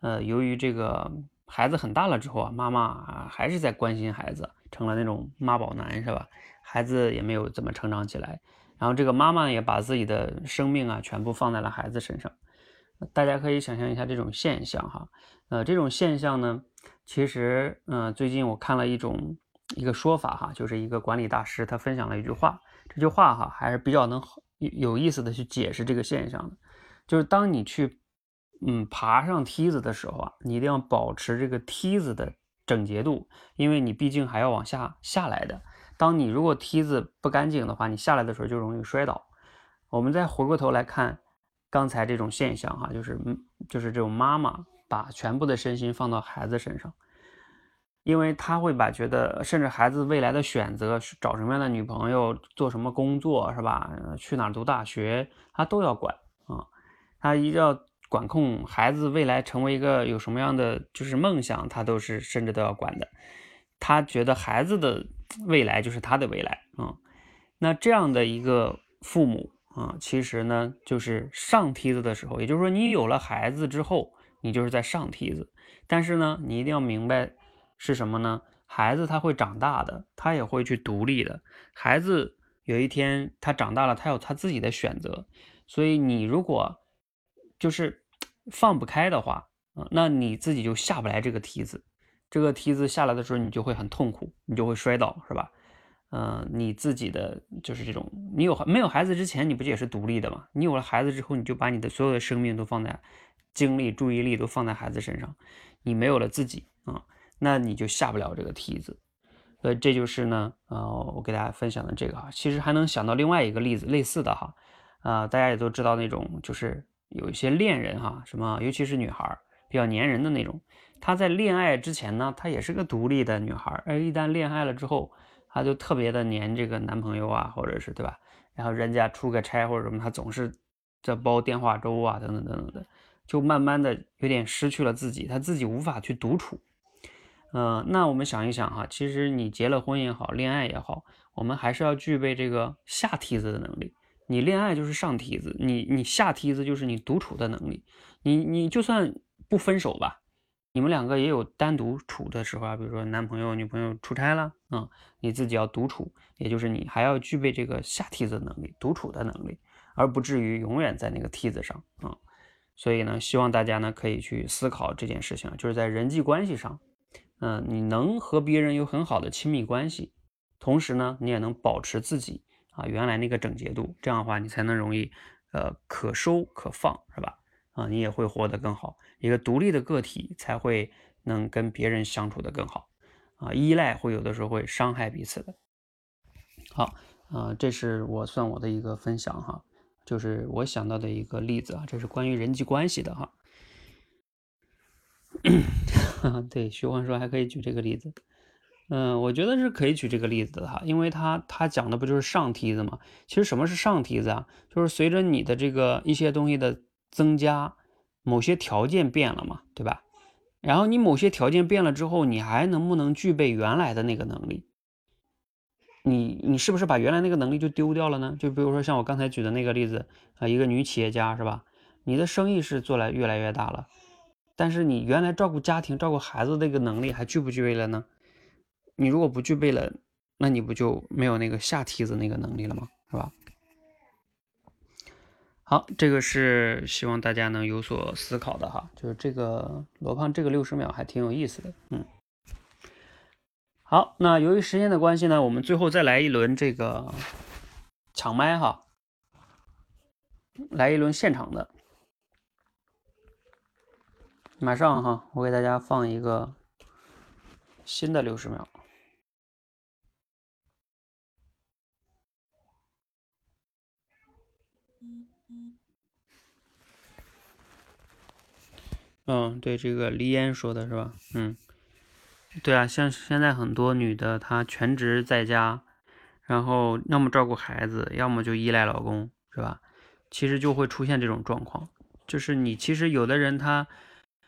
呃，由于这个孩子很大了之后啊，妈妈啊还是在关心孩子，成了那种妈宝男，是吧？孩子也没有怎么成长起来。然后这个妈妈也把自己的生命啊全部放在了孩子身上，大家可以想象一下这种现象哈，呃，这种现象呢，其实，嗯，最近我看了一种一个说法哈，就是一个管理大师他分享了一句话，这句话哈还是比较能有有意思的去解释这个现象的，就是当你去，嗯，爬上梯子的时候啊，你一定要保持这个梯子的整洁度，因为你毕竟还要往下下来的。当你如果梯子不干净的话，你下来的时候就容易摔倒。我们再回过头来看刚才这种现象哈，就是嗯，就是这种妈妈把全部的身心放到孩子身上，因为他会把觉得，甚至孩子未来的选择找什么样的女朋友、做什么工作是吧？去哪读大学，他都要管啊，他一定要管控孩子未来成为一个有什么样的就是梦想，他都是甚至都要管的。他觉得孩子的。未来就是他的未来啊，那这样的一个父母啊，其实呢就是上梯子的时候，也就是说你有了孩子之后，你就是在上梯子。但是呢，你一定要明白是什么呢？孩子他会长大的，他也会去独立的。孩子有一天他长大了，他有他自己的选择。所以你如果就是放不开的话啊，那你自己就下不来这个梯子。这个梯子下来的时候，你就会很痛苦，你就会摔倒，是吧？嗯，你自己的就是这种，你有没有孩子之前，你不也是独立的吗？你有了孩子之后，你就把你的所有的生命都放在精力、注意力都放在孩子身上，你没有了自己啊，那你就下不了这个梯子。所以这就是呢，呃，我给大家分享的这个哈，其实还能想到另外一个例子，类似的哈，啊，大家也都知道那种，就是有一些恋人哈，什么，尤其是女孩比较粘人的那种。她在恋爱之前呢，她也是个独立的女孩，而一旦恋爱了之后，她就特别的黏这个男朋友啊，或者是对吧？然后人家出个差或者什么，她总是在煲电话粥啊，等等等等的，就慢慢的有点失去了自己，她自己无法去独处。嗯，那我们想一想哈，其实你结了婚也好，恋爱也好，我们还是要具备这个下梯子的能力。你恋爱就是上梯子，你你下梯子就是你独处的能力。你你就算不分手吧。你们两个也有单独处的时候啊，比如说男朋友、女朋友出差了，嗯，你自己要独处，也就是你还要具备这个下梯子能力、独处的能力，而不至于永远在那个梯子上啊。所以呢，希望大家呢可以去思考这件事情，就是在人际关系上，嗯，你能和别人有很好的亲密关系，同时呢，你也能保持自己啊原来那个整洁度，这样的话你才能容易呃可收可放，是吧？啊，你也会活得更好。一个独立的个体才会能跟别人相处的更好啊。依赖会有的时候会伤害彼此的。好，啊，这是我算我的一个分享哈，就是我想到的一个例子啊，这是关于人际关系的哈。对，徐欢说还可以举这个例子。嗯，我觉得是可以举这个例子的哈，因为他他讲的不就是上梯子吗？其实什么是上梯子啊？就是随着你的这个一些东西的增加，某些条件变了嘛，对吧？然后你某些条件变了之后，你还能不能具备原来的那个能力？你你是不是把原来那个能力就丢掉了呢？就比如说像我刚才举的那个例子啊，一个女企业家是吧？你的生意是做来越来越大了，但是你原来照顾家庭、照顾孩子那个能力还具不具备了呢？你如果不具备了，那你不就没有那个下梯子那个能力了吗？是吧？好，这个是希望大家能有所思考的哈。就是这个罗胖这个六十秒还挺有意思的，嗯。好，那由于时间的关系呢，我们最后再来一轮这个抢麦哈，来一轮现场的，马上哈，我给大家放一个新的六十秒。嗯，对，这个黎烟说的是吧？嗯，对啊，像现在很多女的，她全职在家，然后要么照顾孩子，要么就依赖老公，是吧？其实就会出现这种状况，就是你其实有的人她，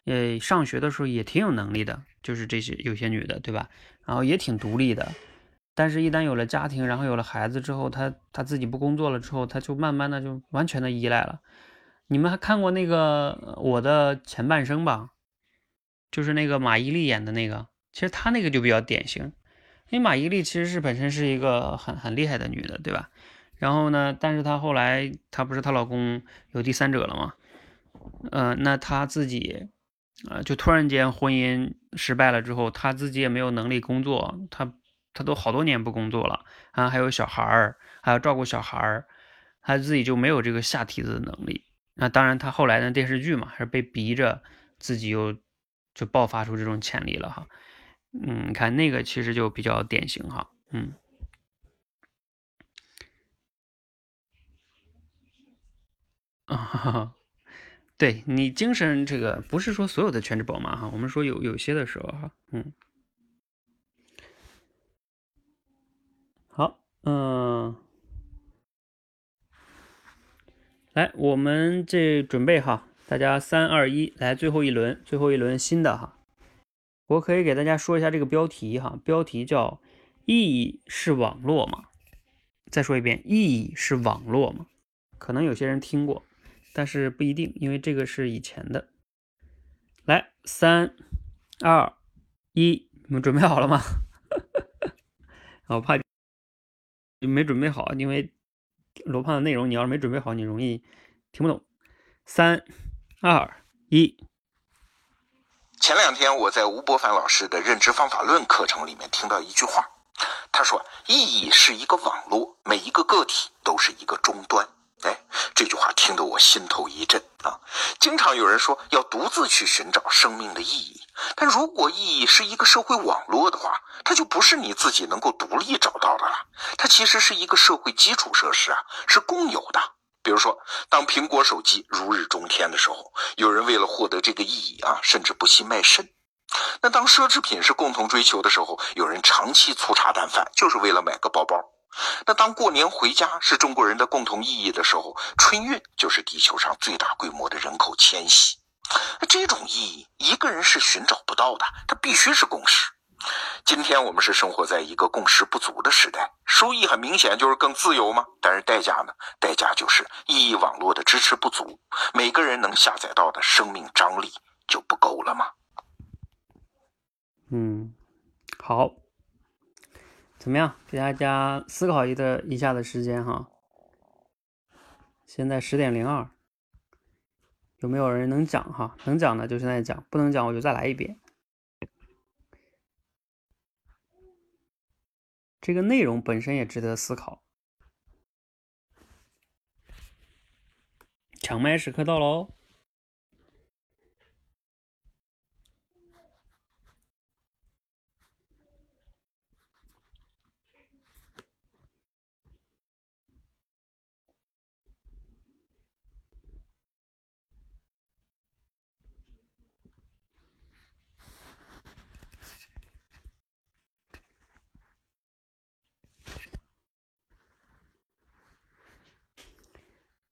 呃，上学的时候也挺有能力的，就是这些有些女的，对吧？然后也挺独立的，但是一旦有了家庭，然后有了孩子之后，她她自己不工作了之后，她就慢慢的就完全的依赖了。你们还看过那个我的前半生吧？就是那个马伊琍演的那个，其实她那个就比较典型，因为马伊琍其实是本身是一个很很厉害的女的，对吧？然后呢，但是她后来她不是她老公有第三者了吗？嗯，那她自己啊，就突然间婚姻失败了之后，她自己也没有能力工作，她她都好多年不工作了啊，还有小孩儿，还要照顾小孩儿，她自己就没有这个下梯子的能力。那当然，他后来的电视剧嘛，还是被逼着自己又就爆发出这种潜力了哈。嗯，你看那个其实就比较典型哈。嗯，啊，对你精神这个不是说所有的全职宝妈哈，我们说有有些的时候哈，嗯，好，嗯。来，我们这准备哈，大家三二一，来最后一轮，最后一轮新的哈。我可以给大家说一下这个标题哈，标题叫“意义是网络吗？”再说一遍，“意义是网络吗？”可能有些人听过，但是不一定，因为这个是以前的。来，三二一，你们准备好了吗？我怕没准备好，因为。罗胖的内容，你要是没准备好，你容易听不懂。三、二、一。前两天我在吴伯凡老师的认知方法论课程里面听到一句话，他说：“意义是一个网络，每一个个体都是一个终端。”哎，这句话听得我心头一震啊！经常有人说要独自去寻找生命的意义，但如果意义是一个社会网络的话，它就不是你自己能够独立找到的了。它其实是一个社会基础设施啊，是共有的。比如说，当苹果手机如日中天的时候，有人为了获得这个意义啊，甚至不惜卖肾；那当奢侈品是共同追求的时候，有人长期粗茶淡饭，就是为了买个包包。那当过年回家是中国人的共同意义的时候，春运就是地球上最大规模的人口迁徙。这种意义一个人是寻找不到的，它必须是共识。今天我们是生活在一个共识不足的时代，收益很明显就是更自由嘛，但是代价呢？代价就是意义网络的支持不足，每个人能下载到的生命张力就不够了吗？嗯，好。怎么样？给大家思考一的一下的时间哈。现在十点零二，有没有人能讲哈？能讲的就现在讲，不能讲我就再来一遍。这个内容本身也值得思考。抢麦时刻到喽！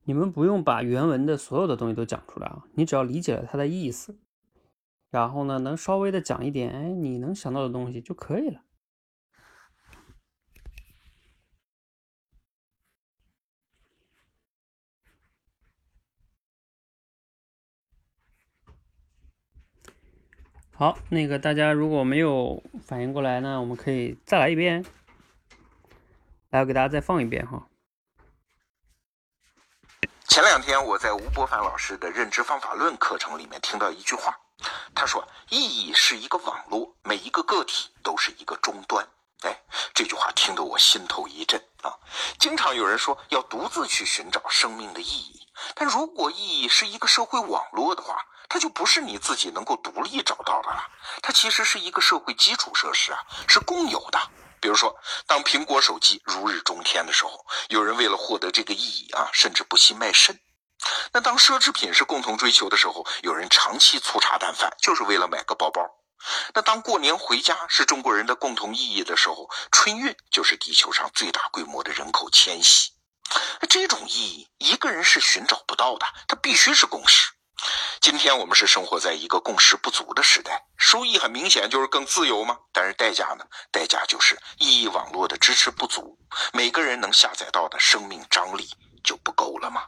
你们不用把原文的所有的东西都讲出来啊，你只要理解了它的意思，然后呢，能稍微的讲一点，哎，你能想到的东西就可以了。好，那个大家如果没有反应过来呢，我们可以再来一遍。来，我给大家再放一遍哈。前两天我在吴伯凡老师的认知方法论课程里面听到一句话，他说：“意义是一个网络，每一个个体都是一个终端。”哎，这句话听得我心头一震啊！经常有人说要独自去寻找生命的意义，但如果意义是一个社会网络的话，它就不是你自己能够独立找到的了，它其实是一个社会基础设施啊，是共有的。比如说，当苹果手机如日中天的时候，有人为了获得这个意义啊，甚至不惜卖肾；那当奢侈品是共同追求的时候，有人长期粗茶淡饭，就是为了买个包包；那当过年回家是中国人的共同意义的时候，春运就是地球上最大规模的人口迁徙。那这种意义，一个人是寻找不到的，它必须是共识。今天我们是生活在一个共识不足的时代，收益很明显就是更自由嘛。但是代价呢？代价就是意义网络的支持不足，每个人能下载到的生命张力就不够了吗？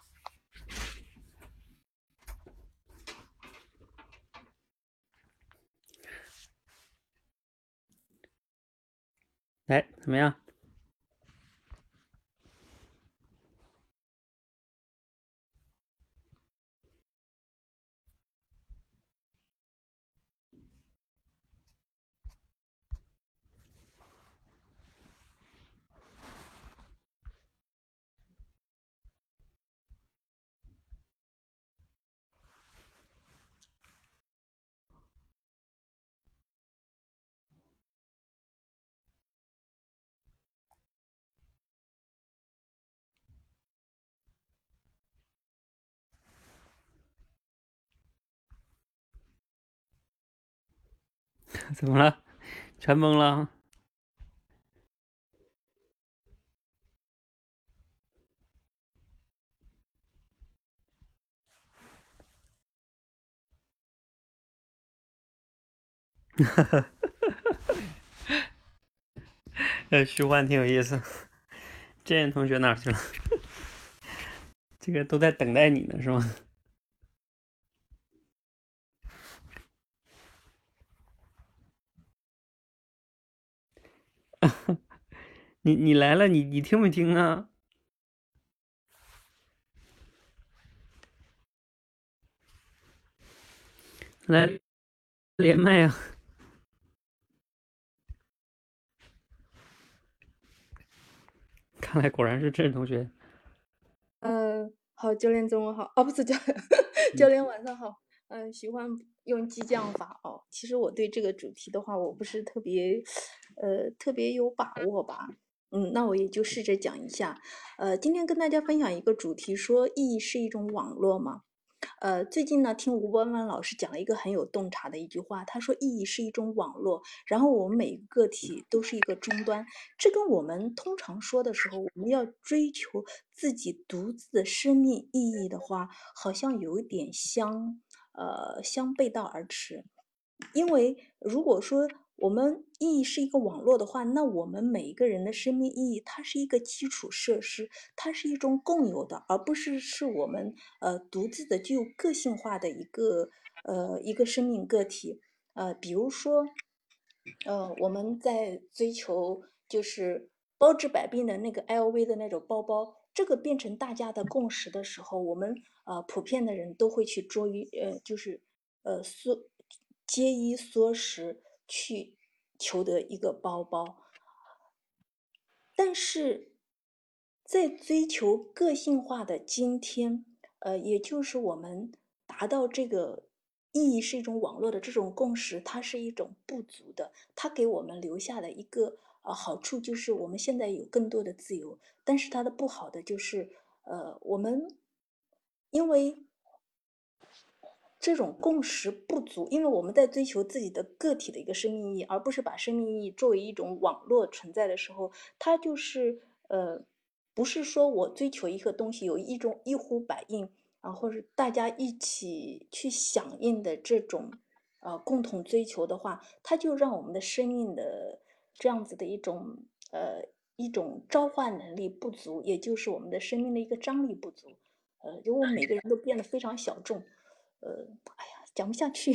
来，怎么样？怎么了？全懵了？哈哈哈哈哈，呃，虚幻挺有意思。这同学哪去了？这个都在等待你呢，是吗？你你来了，你你听没听啊？来连麦啊！看来果然是郑同学。嗯，好，教练中午好。哦，不是教练，教练晚上好。嗯，喜欢用激将法哦。其实我对这个主题的话，我不是特别，呃，特别有把握吧。嗯，那我也就试着讲一下。呃，今天跟大家分享一个主题，说意义是一种网络嘛。呃，最近呢，听吴伯凡老师讲了一个很有洞察的一句话，他说意义是一种网络，然后我们每一个个体都是一个终端。这跟我们通常说的时候，我们要追求自己独自的生命意义的话，好像有一点相。呃，相背道而驰，因为如果说我们意义是一个网络的话，那我们每一个人的生命意义，它是一个基础设施，它是一种共有的，而不是是我们呃独自的具有个性化的一个呃一个生命个体。呃，比如说，呃，我们在追求就是包治百病的那个 LV 的那种包包。这个变成大家的共识的时候，我们呃普遍的人都会去捉于呃就是呃缩节衣缩食去求得一个包包，但是在追求个性化的今天，呃，也就是我们达到这个意义是一种网络的这种共识，它是一种不足的，它给我们留下的一个。啊，好处就是我们现在有更多的自由，但是它的不好的就是，呃，我们因为这种共识不足，因为我们在追求自己的个体的一个生命意义，而不是把生命意义作为一种网络存在的时候，它就是呃。不是说我追求一个东西有一种一呼百应啊，或者大家一起去响应的这种呃共同追求的话，它就让我们的生命的这样子的一种呃一种召唤能力不足，也就是我们的生命的一个张力不足。呃，就我们每个人都变得非常小众。呃，哎呀，讲不下去。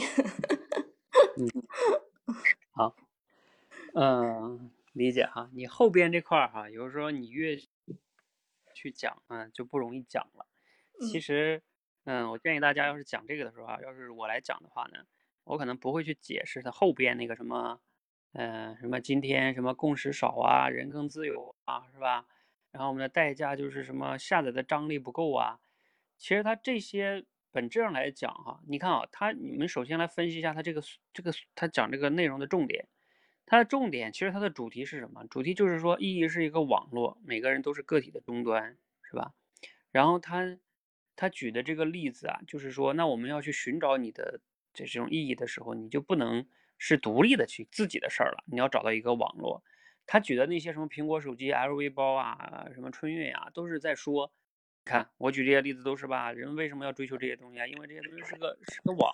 嗯，好，嗯，理解哈。你后边这块儿哈，有时候你越去讲啊，就不容易讲了。其实，嗯，我建议大家要是讲这个的时候啊，要是我来讲的话呢，我可能不会去解释它后边那个什么，嗯，什么今天什么共识少啊，人更自由啊，是吧？然后我们的代价就是什么下载的张力不够啊。其实它这些。本质上来讲，哈，你看啊，他你们首先来分析一下他这个这个他讲这个内容的重点，它的重点其实它的主题是什么？主题就是说，意义是一个网络，每个人都是个体的终端，是吧？然后他他举的这个例子啊，就是说，那我们要去寻找你的这这种意义的时候，你就不能是独立的去自己的事儿了，你要找到一个网络。他举的那些什么苹果手机、LV 包啊，什么春运啊，都是在说。看，我举这些例子都是吧？人为什么要追求这些东西啊？因为这些东西是个是个网，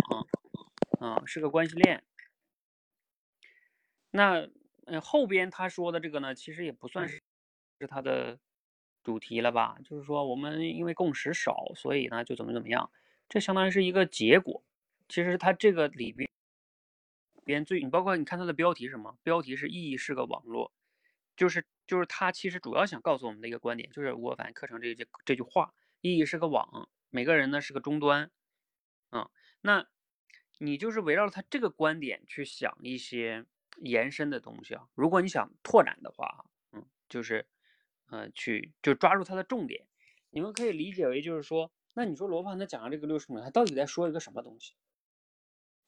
啊，是个关系链。那嗯，后边他说的这个呢，其实也不算是是他的主题了吧？就是说我们因为共识少，所以呢就怎么怎么样，这相当于是一个结果。其实他这个里边边最，你包括你看他的标题是什么？标题是意义是个网络。就是就是他其实主要想告诉我们的一个观点，就是我反正课程这这这句话，意义是个网，每个人呢是个终端，啊，那你就是围绕着他这个观点去想一些延伸的东西啊。如果你想拓展的话，嗯，就是，呃，去就抓住它的重点。你们可以理解为就是说，那你说罗胖他讲的这个六十秒，他到底在说一个什么东西，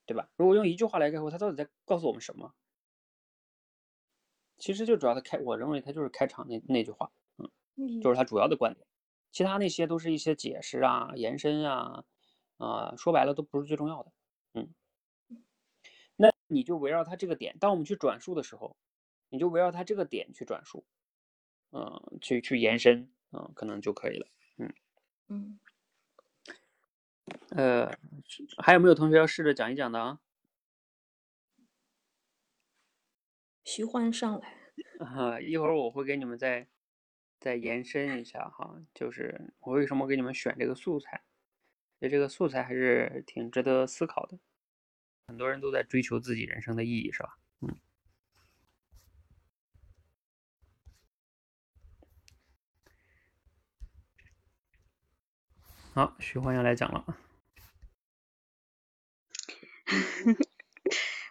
对吧？如果用一句话来概括，他到底在告诉我们什么？其实就主要他开，我认为他就是开场那那句话，嗯，就是他主要的观点，其他那些都是一些解释啊、延伸啊，啊，说白了都不是最重要的，嗯。那你就围绕他这个点，当我们去转述的时候，你就围绕他这个点去转述，嗯，去去延伸，嗯，可能就可以了，嗯嗯。呃，还有没有同学要试着讲一讲的啊？徐欢上来，啊，一会儿我会给你们再再延伸一下哈，就是我为什么给你们选这个素材，所以这个素材还是挺值得思考的。很多人都在追求自己人生的意义，是吧？嗯。好，徐欢要来讲了。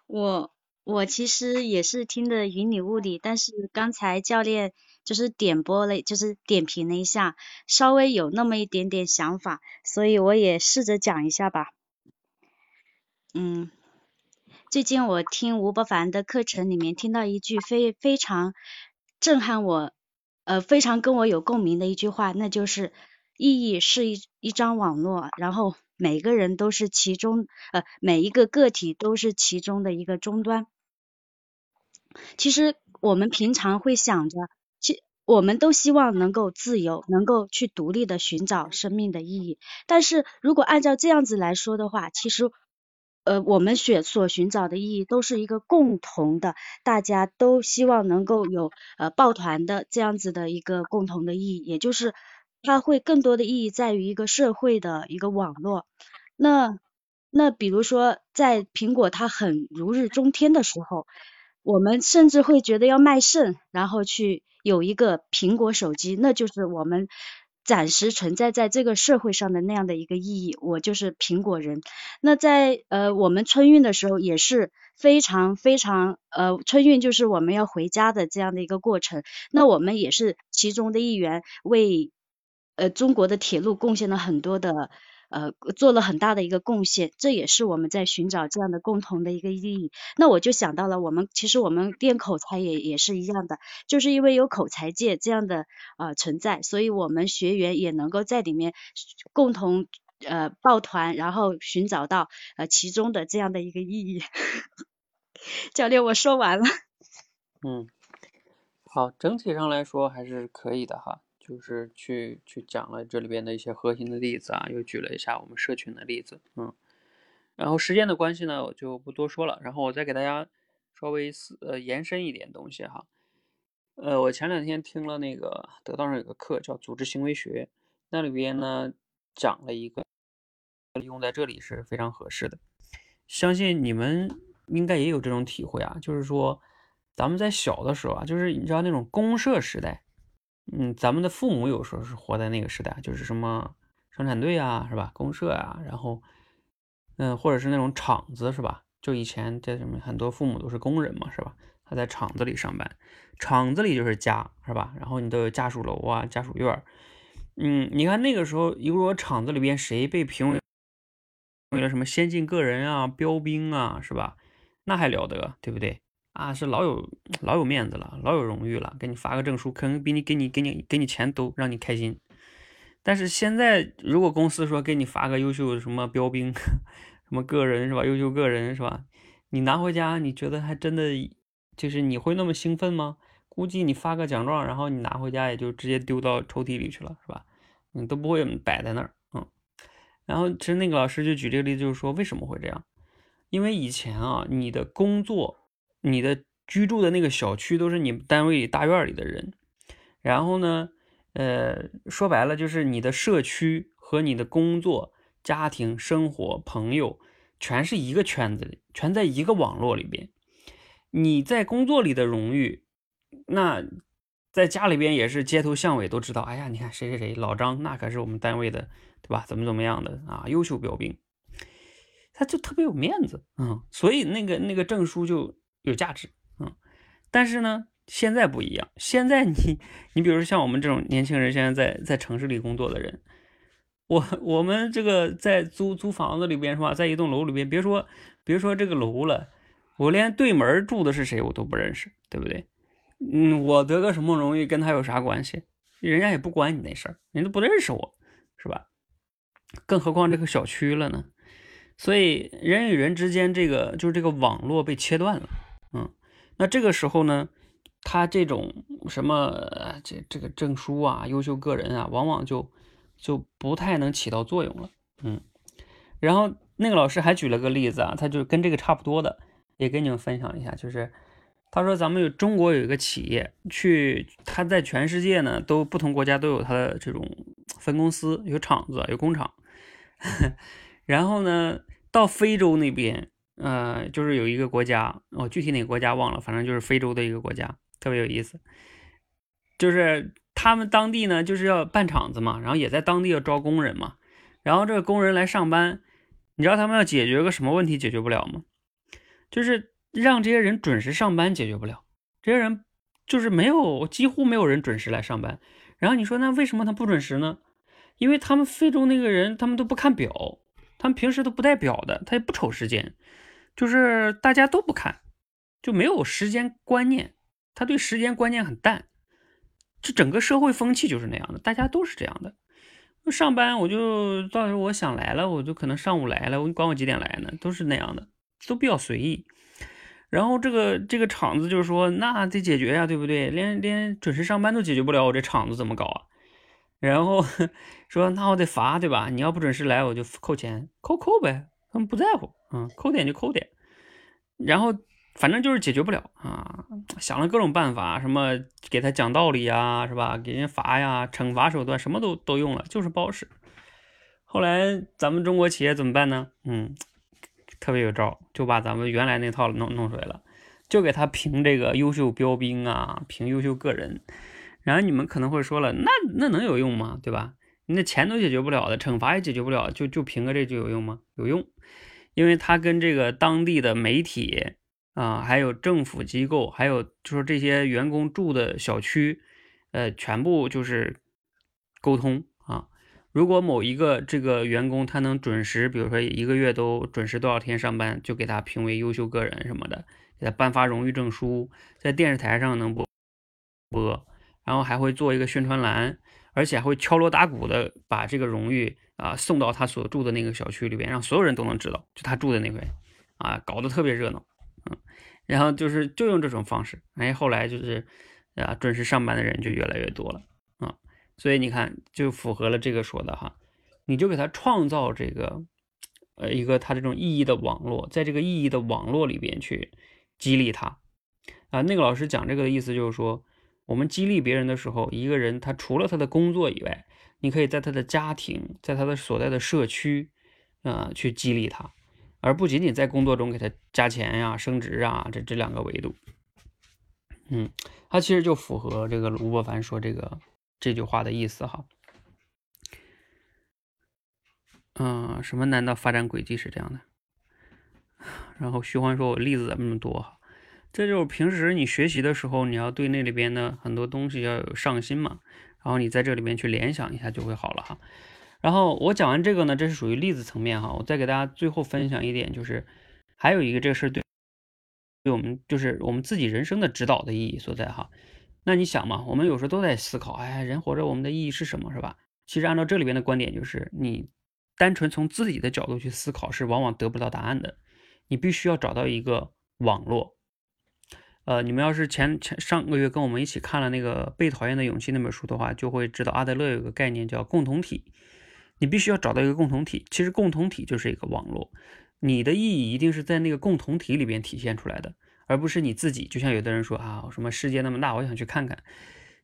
我。我其实也是听的云里雾里，但是刚才教练就是点播了，就是点评了一下，稍微有那么一点点想法，所以我也试着讲一下吧。嗯，最近我听吴伯凡的课程里面听到一句非非常震撼我，呃，非常跟我有共鸣的一句话，那就是意义是一一张网络，然后每个人都是其中，呃，每一个个体都是其中的一个终端。其实我们平常会想着，其我们都希望能够自由，能够去独立的寻找生命的意义。但是如果按照这样子来说的话，其实，呃，我们选所寻找的意义都是一个共同的，大家都希望能够有呃抱团的这样子的一个共同的意义，也就是它会更多的意义在于一个社会的一个网络。那那比如说在苹果它很如日中天的时候。我们甚至会觉得要卖肾，然后去有一个苹果手机，那就是我们暂时存在在这个社会上的那样的一个意义。我就是苹果人。那在呃我们春运的时候也是非常非常呃春运就是我们要回家的这样的一个过程。那我们也是其中的一员，为呃中国的铁路贡献了很多的。呃，做了很大的一个贡献，这也是我们在寻找这样的共同的一个意义。那我就想到了，我们其实我们练口才也也是一样的，就是因为有口才界这样的呃存在，所以我们学员也能够在里面共同呃抱团，然后寻找到呃其中的这样的一个意义。教练，我说完了。嗯，好，整体上来说还是可以的哈。就是去去讲了这里边的一些核心的例子啊，又举了一下我们社群的例子，嗯，然后时间的关系呢，我就不多说了，然后我再给大家稍微呃延伸一点东西哈，呃，我前两天听了那个得道上有个课叫组织行为学，那里边呢讲了一个用在这里是非常合适的，相信你们应该也有这种体会啊，就是说咱们在小的时候啊，就是你知道那种公社时代。嗯，咱们的父母有时候是活在那个时代，就是什么生产队啊，是吧？公社啊，然后，嗯，或者是那种厂子，是吧？就以前在什么很多父母都是工人嘛，是吧？他在厂子里上班，厂子里就是家，是吧？然后你都有家属楼啊、家属院嗯，你看那个时候，如果厂子里边谁被评为为了什么先进个人啊、标兵啊，是吧？那还了得，对不对？啊，是老有老有面子了，老有荣誉了，给你发个证书，可能比你给你给你给你钱都让你开心。但是现在，如果公司说给你发个优秀什么标兵，什么个人是吧？优秀个人是吧？你拿回家，你觉得还真的就是你会那么兴奋吗？估计你发个奖状，然后你拿回家也就直接丢到抽屉里去了，是吧？你都不会摆在那儿，嗯。然后其实那个老师就举这个例子，就是说为什么会这样？因为以前啊，你的工作。你的居住的那个小区都是你单位大院里的人，然后呢，呃，说白了就是你的社区和你的工作、家庭生活、朋友，全是一个圈子里，全在一个网络里边。你在工作里的荣誉，那在家里边也是街头巷尾都知道。哎呀，你看谁谁谁，老张，那可是我们单位的，对吧？怎么怎么样的啊？优秀标兵，他就特别有面子，嗯，所以那个那个证书就。有价值，嗯，但是呢，现在不一样。现在你，你比如说像我们这种年轻人，现在在在城市里工作的人，我我们这个在租租房子里边是吧，在一栋楼里边，别说别说这个楼了，我连对门住的是谁我都不认识，对不对？嗯，我得个什么荣誉跟他有啥关系？人家也不管你那事儿，人都不认识我，是吧？更何况这个小区了呢？所以人与人之间这个就是这个网络被切断了。嗯，那这个时候呢，他这种什么这这个证书啊、优秀个人啊，往往就就不太能起到作用了。嗯，然后那个老师还举了个例子啊，他就跟这个差不多的，也跟你们分享一下，就是他说咱们有中国有一个企业，去他在全世界呢都不同国家都有他的这种分公司、有厂子、有工厂，然后呢到非洲那边。呃，就是有一个国家，我具体哪个国家忘了，反正就是非洲的一个国家，特别有意思。就是他们当地呢，就是要办厂子嘛，然后也在当地要招工人嘛。然后这个工人来上班，你知道他们要解决个什么问题解决不了吗？就是让这些人准时上班解决不了。这些人就是没有，几乎没有人准时来上班。然后你说那为什么他不准时呢？因为他们非洲那个人，他们都不看表，他们平时都不带表的，他也不瞅时间。就是大家都不看，就没有时间观念，他对时间观念很淡，这整个社会风气就是那样的，大家都是这样的。上班我就到时候我想来了，我就可能上午来了，我管我几点来呢，都是那样的，都比较随意。然后这个这个厂子就是说，那得解决呀，对不对？连连准时上班都解决不了，我这厂子怎么搞啊？然后 说那我得罚，对吧？你要不准时来，我就扣钱，扣扣呗。他们不在乎，嗯，扣点就扣点，然后反正就是解决不了啊，想了各种办法，什么给他讲道理呀，是吧？给人罚呀，惩罚手段什么都都用了，就是不好使。后来咱们中国企业怎么办呢？嗯，特别有招，就把咱们原来那套弄弄出来了，就给他评这个优秀标兵啊，评优秀个人。然后你们可能会说了，那那能有用吗？对吧？那钱都解决不了的，惩罚也解决不了，就就凭个这就有用吗？有用，因为他跟这个当地的媒体啊，还有政府机构，还有就是这些员工住的小区，呃，全部就是沟通啊。如果某一个这个员工他能准时，比如说一个月都准时多少天上班，就给他评为优秀个人什么的，给他颁发荣誉证书，在电视台上能播播，然后还会做一个宣传栏。而且还会敲锣打鼓的把这个荣誉啊送到他所住的那个小区里边，让所有人都能知道，就他住的那块，啊，搞得特别热闹，嗯，然后就是就用这种方式，哎，后来就是啊准时上班的人就越来越多了，啊，所以你看，就符合了这个说的哈，你就给他创造这个，呃，一个他这种意义的网络，在这个意义的网络里边去激励他啊。那个老师讲这个的意思就是说，我们激励别人的时候，一个人他除了他的工作以外，你可以在他的家庭，在他的所在的社区，啊，去激励他，而不仅仅在工作中给他加钱呀、升职啊，这这两个维度。嗯，他其实就符合这个吴伯凡说这个这句话的意思哈。嗯，什么？难道发展轨迹是这样的？然后徐欢说：“我例子怎么那么多哈？这就是平时你学习的时候，你要对那里边的很多东西要有上心嘛。然后你在这里面去联想一下就会好了哈。然后我讲完这个呢，这是属于例子层面哈。我再给大家最后分享一点，就是还有一个这个事对。”对我们就是我们自己人生的指导的意义所在哈。那你想嘛，我们有时候都在思考，哎，人活着我们的意义是什么，是吧？其实按照这里边的观点，就是你单纯从自己的角度去思考，是往往得不到答案的。你必须要找到一个网络。呃，你们要是前前上个月跟我们一起看了那个《被讨厌的勇气》那本书的话，就会知道阿德勒有个概念叫共同体。你必须要找到一个共同体，其实共同体就是一个网络。你的意义一定是在那个共同体里边体现出来的，而不是你自己。就像有的人说啊，什么世界那么大，我想去看看。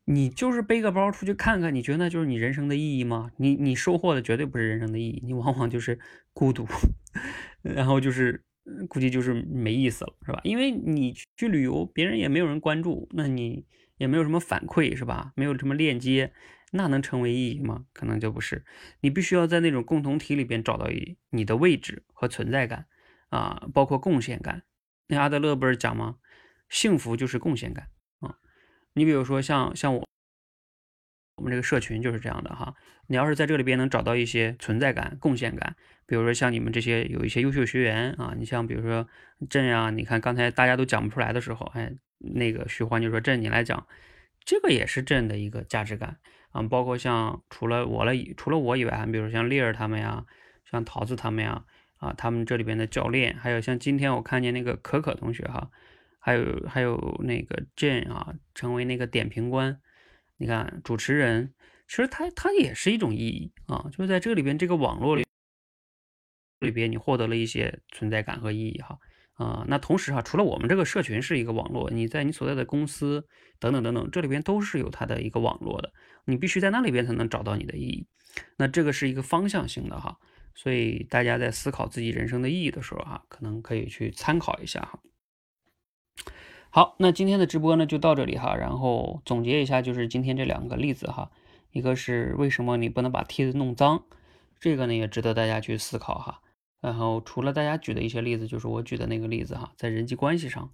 你就是背个包出去看看，你觉得那就是你人生的意义吗？你你收获的绝对不是人生的意义，你往往就是孤独，然后就是估计就是没意思了，是吧？因为你去旅游，别人也没有人关注，那你也没有什么反馈，是吧？没有什么链接。那能成为意义吗？可能就不是。你必须要在那种共同体里边找到你的位置和存在感啊，包括贡献感。那阿德勒不是讲吗？幸福就是贡献感啊。你比如说像像我我们这个社群就是这样的哈。你要是在这里边能找到一些存在感、贡献感，比如说像你们这些有一些优秀学员啊，你像比如说朕呀，你看刚才大家都讲不出来的时候，哎，那个徐欢就说朕你来讲，这个也是朕的一个价值感。啊，包括像除了我了除了我以外，比如像丽儿他们呀，像桃子他们呀，啊，他们这里边的教练，还有像今天我看见那个可可同学哈，还有还有那个朕啊，成为那个点评官，你看主持人，其实他他也是一种意义啊，就是在这里边这个网络里里边，你获得了一些存在感和意义哈。啊，那同时哈，除了我们这个社群是一个网络，你在你所在的公司等等等等，这里边都是有它的一个网络的，你必须在那里边才能找到你的意义。那这个是一个方向性的哈，所以大家在思考自己人生的意义的时候哈，可能可以去参考一下哈。好，那今天的直播呢就到这里哈，然后总结一下，就是今天这两个例子哈，一个是为什么你不能把梯子弄脏，这个呢也值得大家去思考哈。然后除了大家举的一些例子，就是我举的那个例子哈，在人际关系上，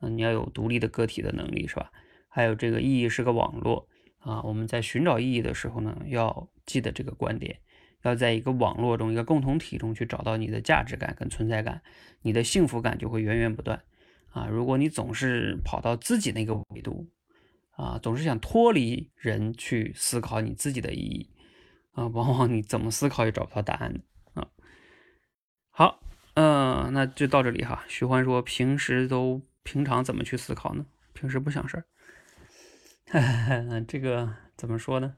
嗯，你要有独立的个体的能力，是吧？还有这个意义是个网络啊，我们在寻找意义的时候呢，要记得这个观点，要在一个网络中、一个共同体中去找到你的价值感跟存在感，你的幸福感就会源源不断啊。如果你总是跑到自己那个维度啊，总是想脱离人去思考你自己的意义啊，往往你怎么思考也找不到答案的。好，嗯，那就到这里哈。徐欢说，平时都平常怎么去思考呢？平时不想事儿。这个怎么说呢？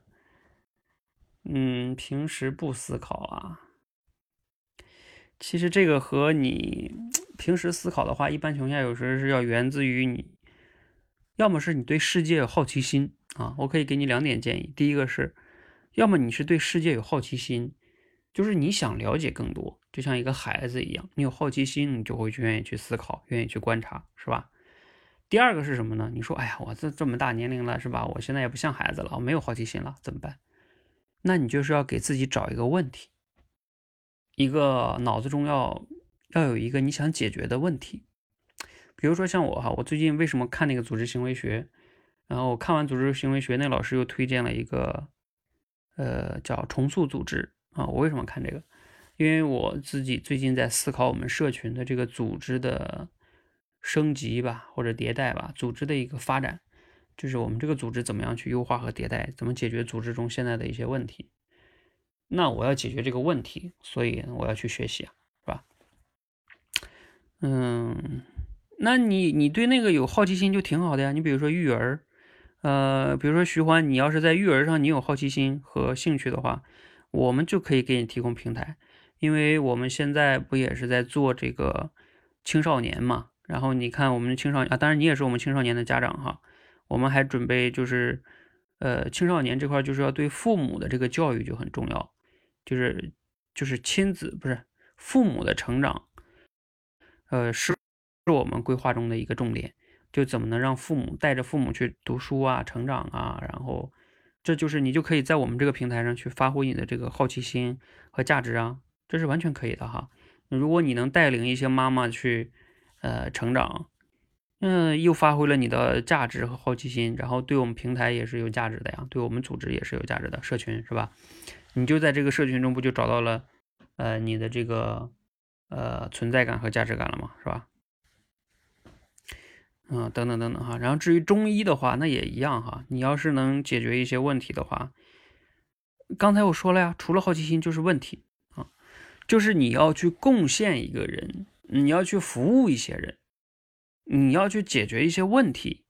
嗯，平时不思考啊。其实这个和你平时思考的话，一般情况下有时候是要源自于你，要么是你对世界有好奇心啊。我可以给你两点建议。第一个是，要么你是对世界有好奇心。就是你想了解更多，就像一个孩子一样，你有好奇心，你就会去愿意去思考，愿意去观察，是吧？第二个是什么呢？你说，哎呀，我这这么大年龄了，是吧？我现在也不像孩子了，我没有好奇心了，怎么办？那你就是要给自己找一个问题，一个脑子中要要有一个你想解决的问题。比如说像我哈，我最近为什么看那个组织行为学？然后我看完组织行为学，那老师又推荐了一个，呃，叫重塑组织。啊，我为什么看这个？因为我自己最近在思考我们社群的这个组织的升级吧，或者迭代吧，组织的一个发展，就是我们这个组织怎么样去优化和迭代，怎么解决组织中现在的一些问题。那我要解决这个问题，所以我要去学习啊，嗯，那你你对那个有好奇心就挺好的呀。你比如说育儿呃，比如说徐欢，你要是在育儿上你有好奇心和兴趣的话，我们就可以给你提供平台，因为我们现在不也是在做这个青少年嘛。然后你看我们青少年啊，当然你也是我们青少年的家长哈。我们还准备就是，呃，青少年这块就是要对父母的这个教育就很重要，就是就是亲子不是父母的成长，呃，是是我们规划中的一个重点。就怎么能让父母带着父母去读书啊、成长啊，然后这就是你就可以在我们这个平台上去发挥你的这个好奇心和价值啊，这是完全可以的哈。如果你能带领一些妈妈去呃成长。嗯，又发挥了你的价值和好奇心，然后对我们平台也是有价值的呀，对我们组织也是有价值的，社群是吧？你就在这个社群中不就找到了，呃，你的这个呃存在感和价值感了嘛？是吧？嗯，等等等等哈，然后至于中医的话，那也一样哈，你要是能解决一些问题的话，刚才我说了呀，除了好奇心就是问题啊，就是你要去贡献一个人，你要去服务一些人。你要去解决一些问题，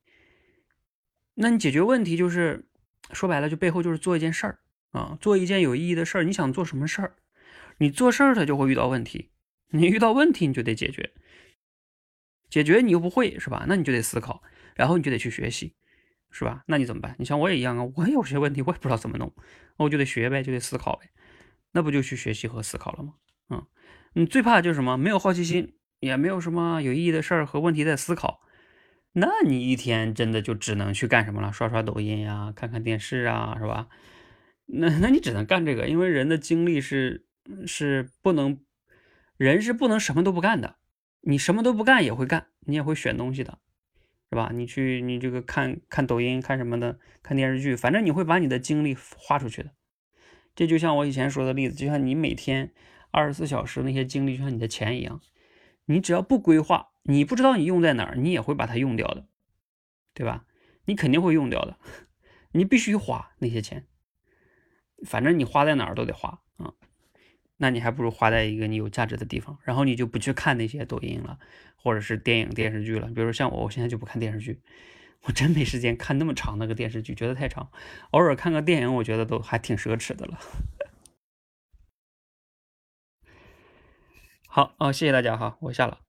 那你解决问题就是说白了，就背后就是做一件事儿啊，做一件有意义的事儿。你想做什么事儿？你做事儿它就会遇到问题，你遇到问题你就得解决，解决你又不会是吧？那你就得思考，然后你就得去学习，是吧？那你怎么办？你像我也一样啊，我有些问题我也不知道怎么弄，我就得学呗，就得思考呗，那不就去学习和思考了吗？嗯，你最怕就是什么？没有好奇心。也没有什么有意义的事儿和问题在思考，那你一天真的就只能去干什么了？刷刷抖音呀，看看电视啊，是吧？那那你只能干这个，因为人的精力是是不能，人是不能什么都不干的。你什么都不干也会干，你也会选东西的，是吧？你去你这个看看抖音看什么的，看电视剧，反正你会把你的精力花出去的。这就像我以前说的例子，就像你每天二十四小时那些精力，就像你的钱一样。你只要不规划，你不知道你用在哪儿，你也会把它用掉的，对吧？你肯定会用掉的，你必须花那些钱，反正你花在哪儿都得花。那你还不如花在一个你有价值的地方，然后你就不去看那些抖音了，或者是电影电视剧了。比如说像我，我现在就不看电视剧，我真没时间看那么长那个电视剧，觉得太长。偶尔看个电影，我觉得都还挺奢侈的了。好啊，谢谢大家哈，我下了。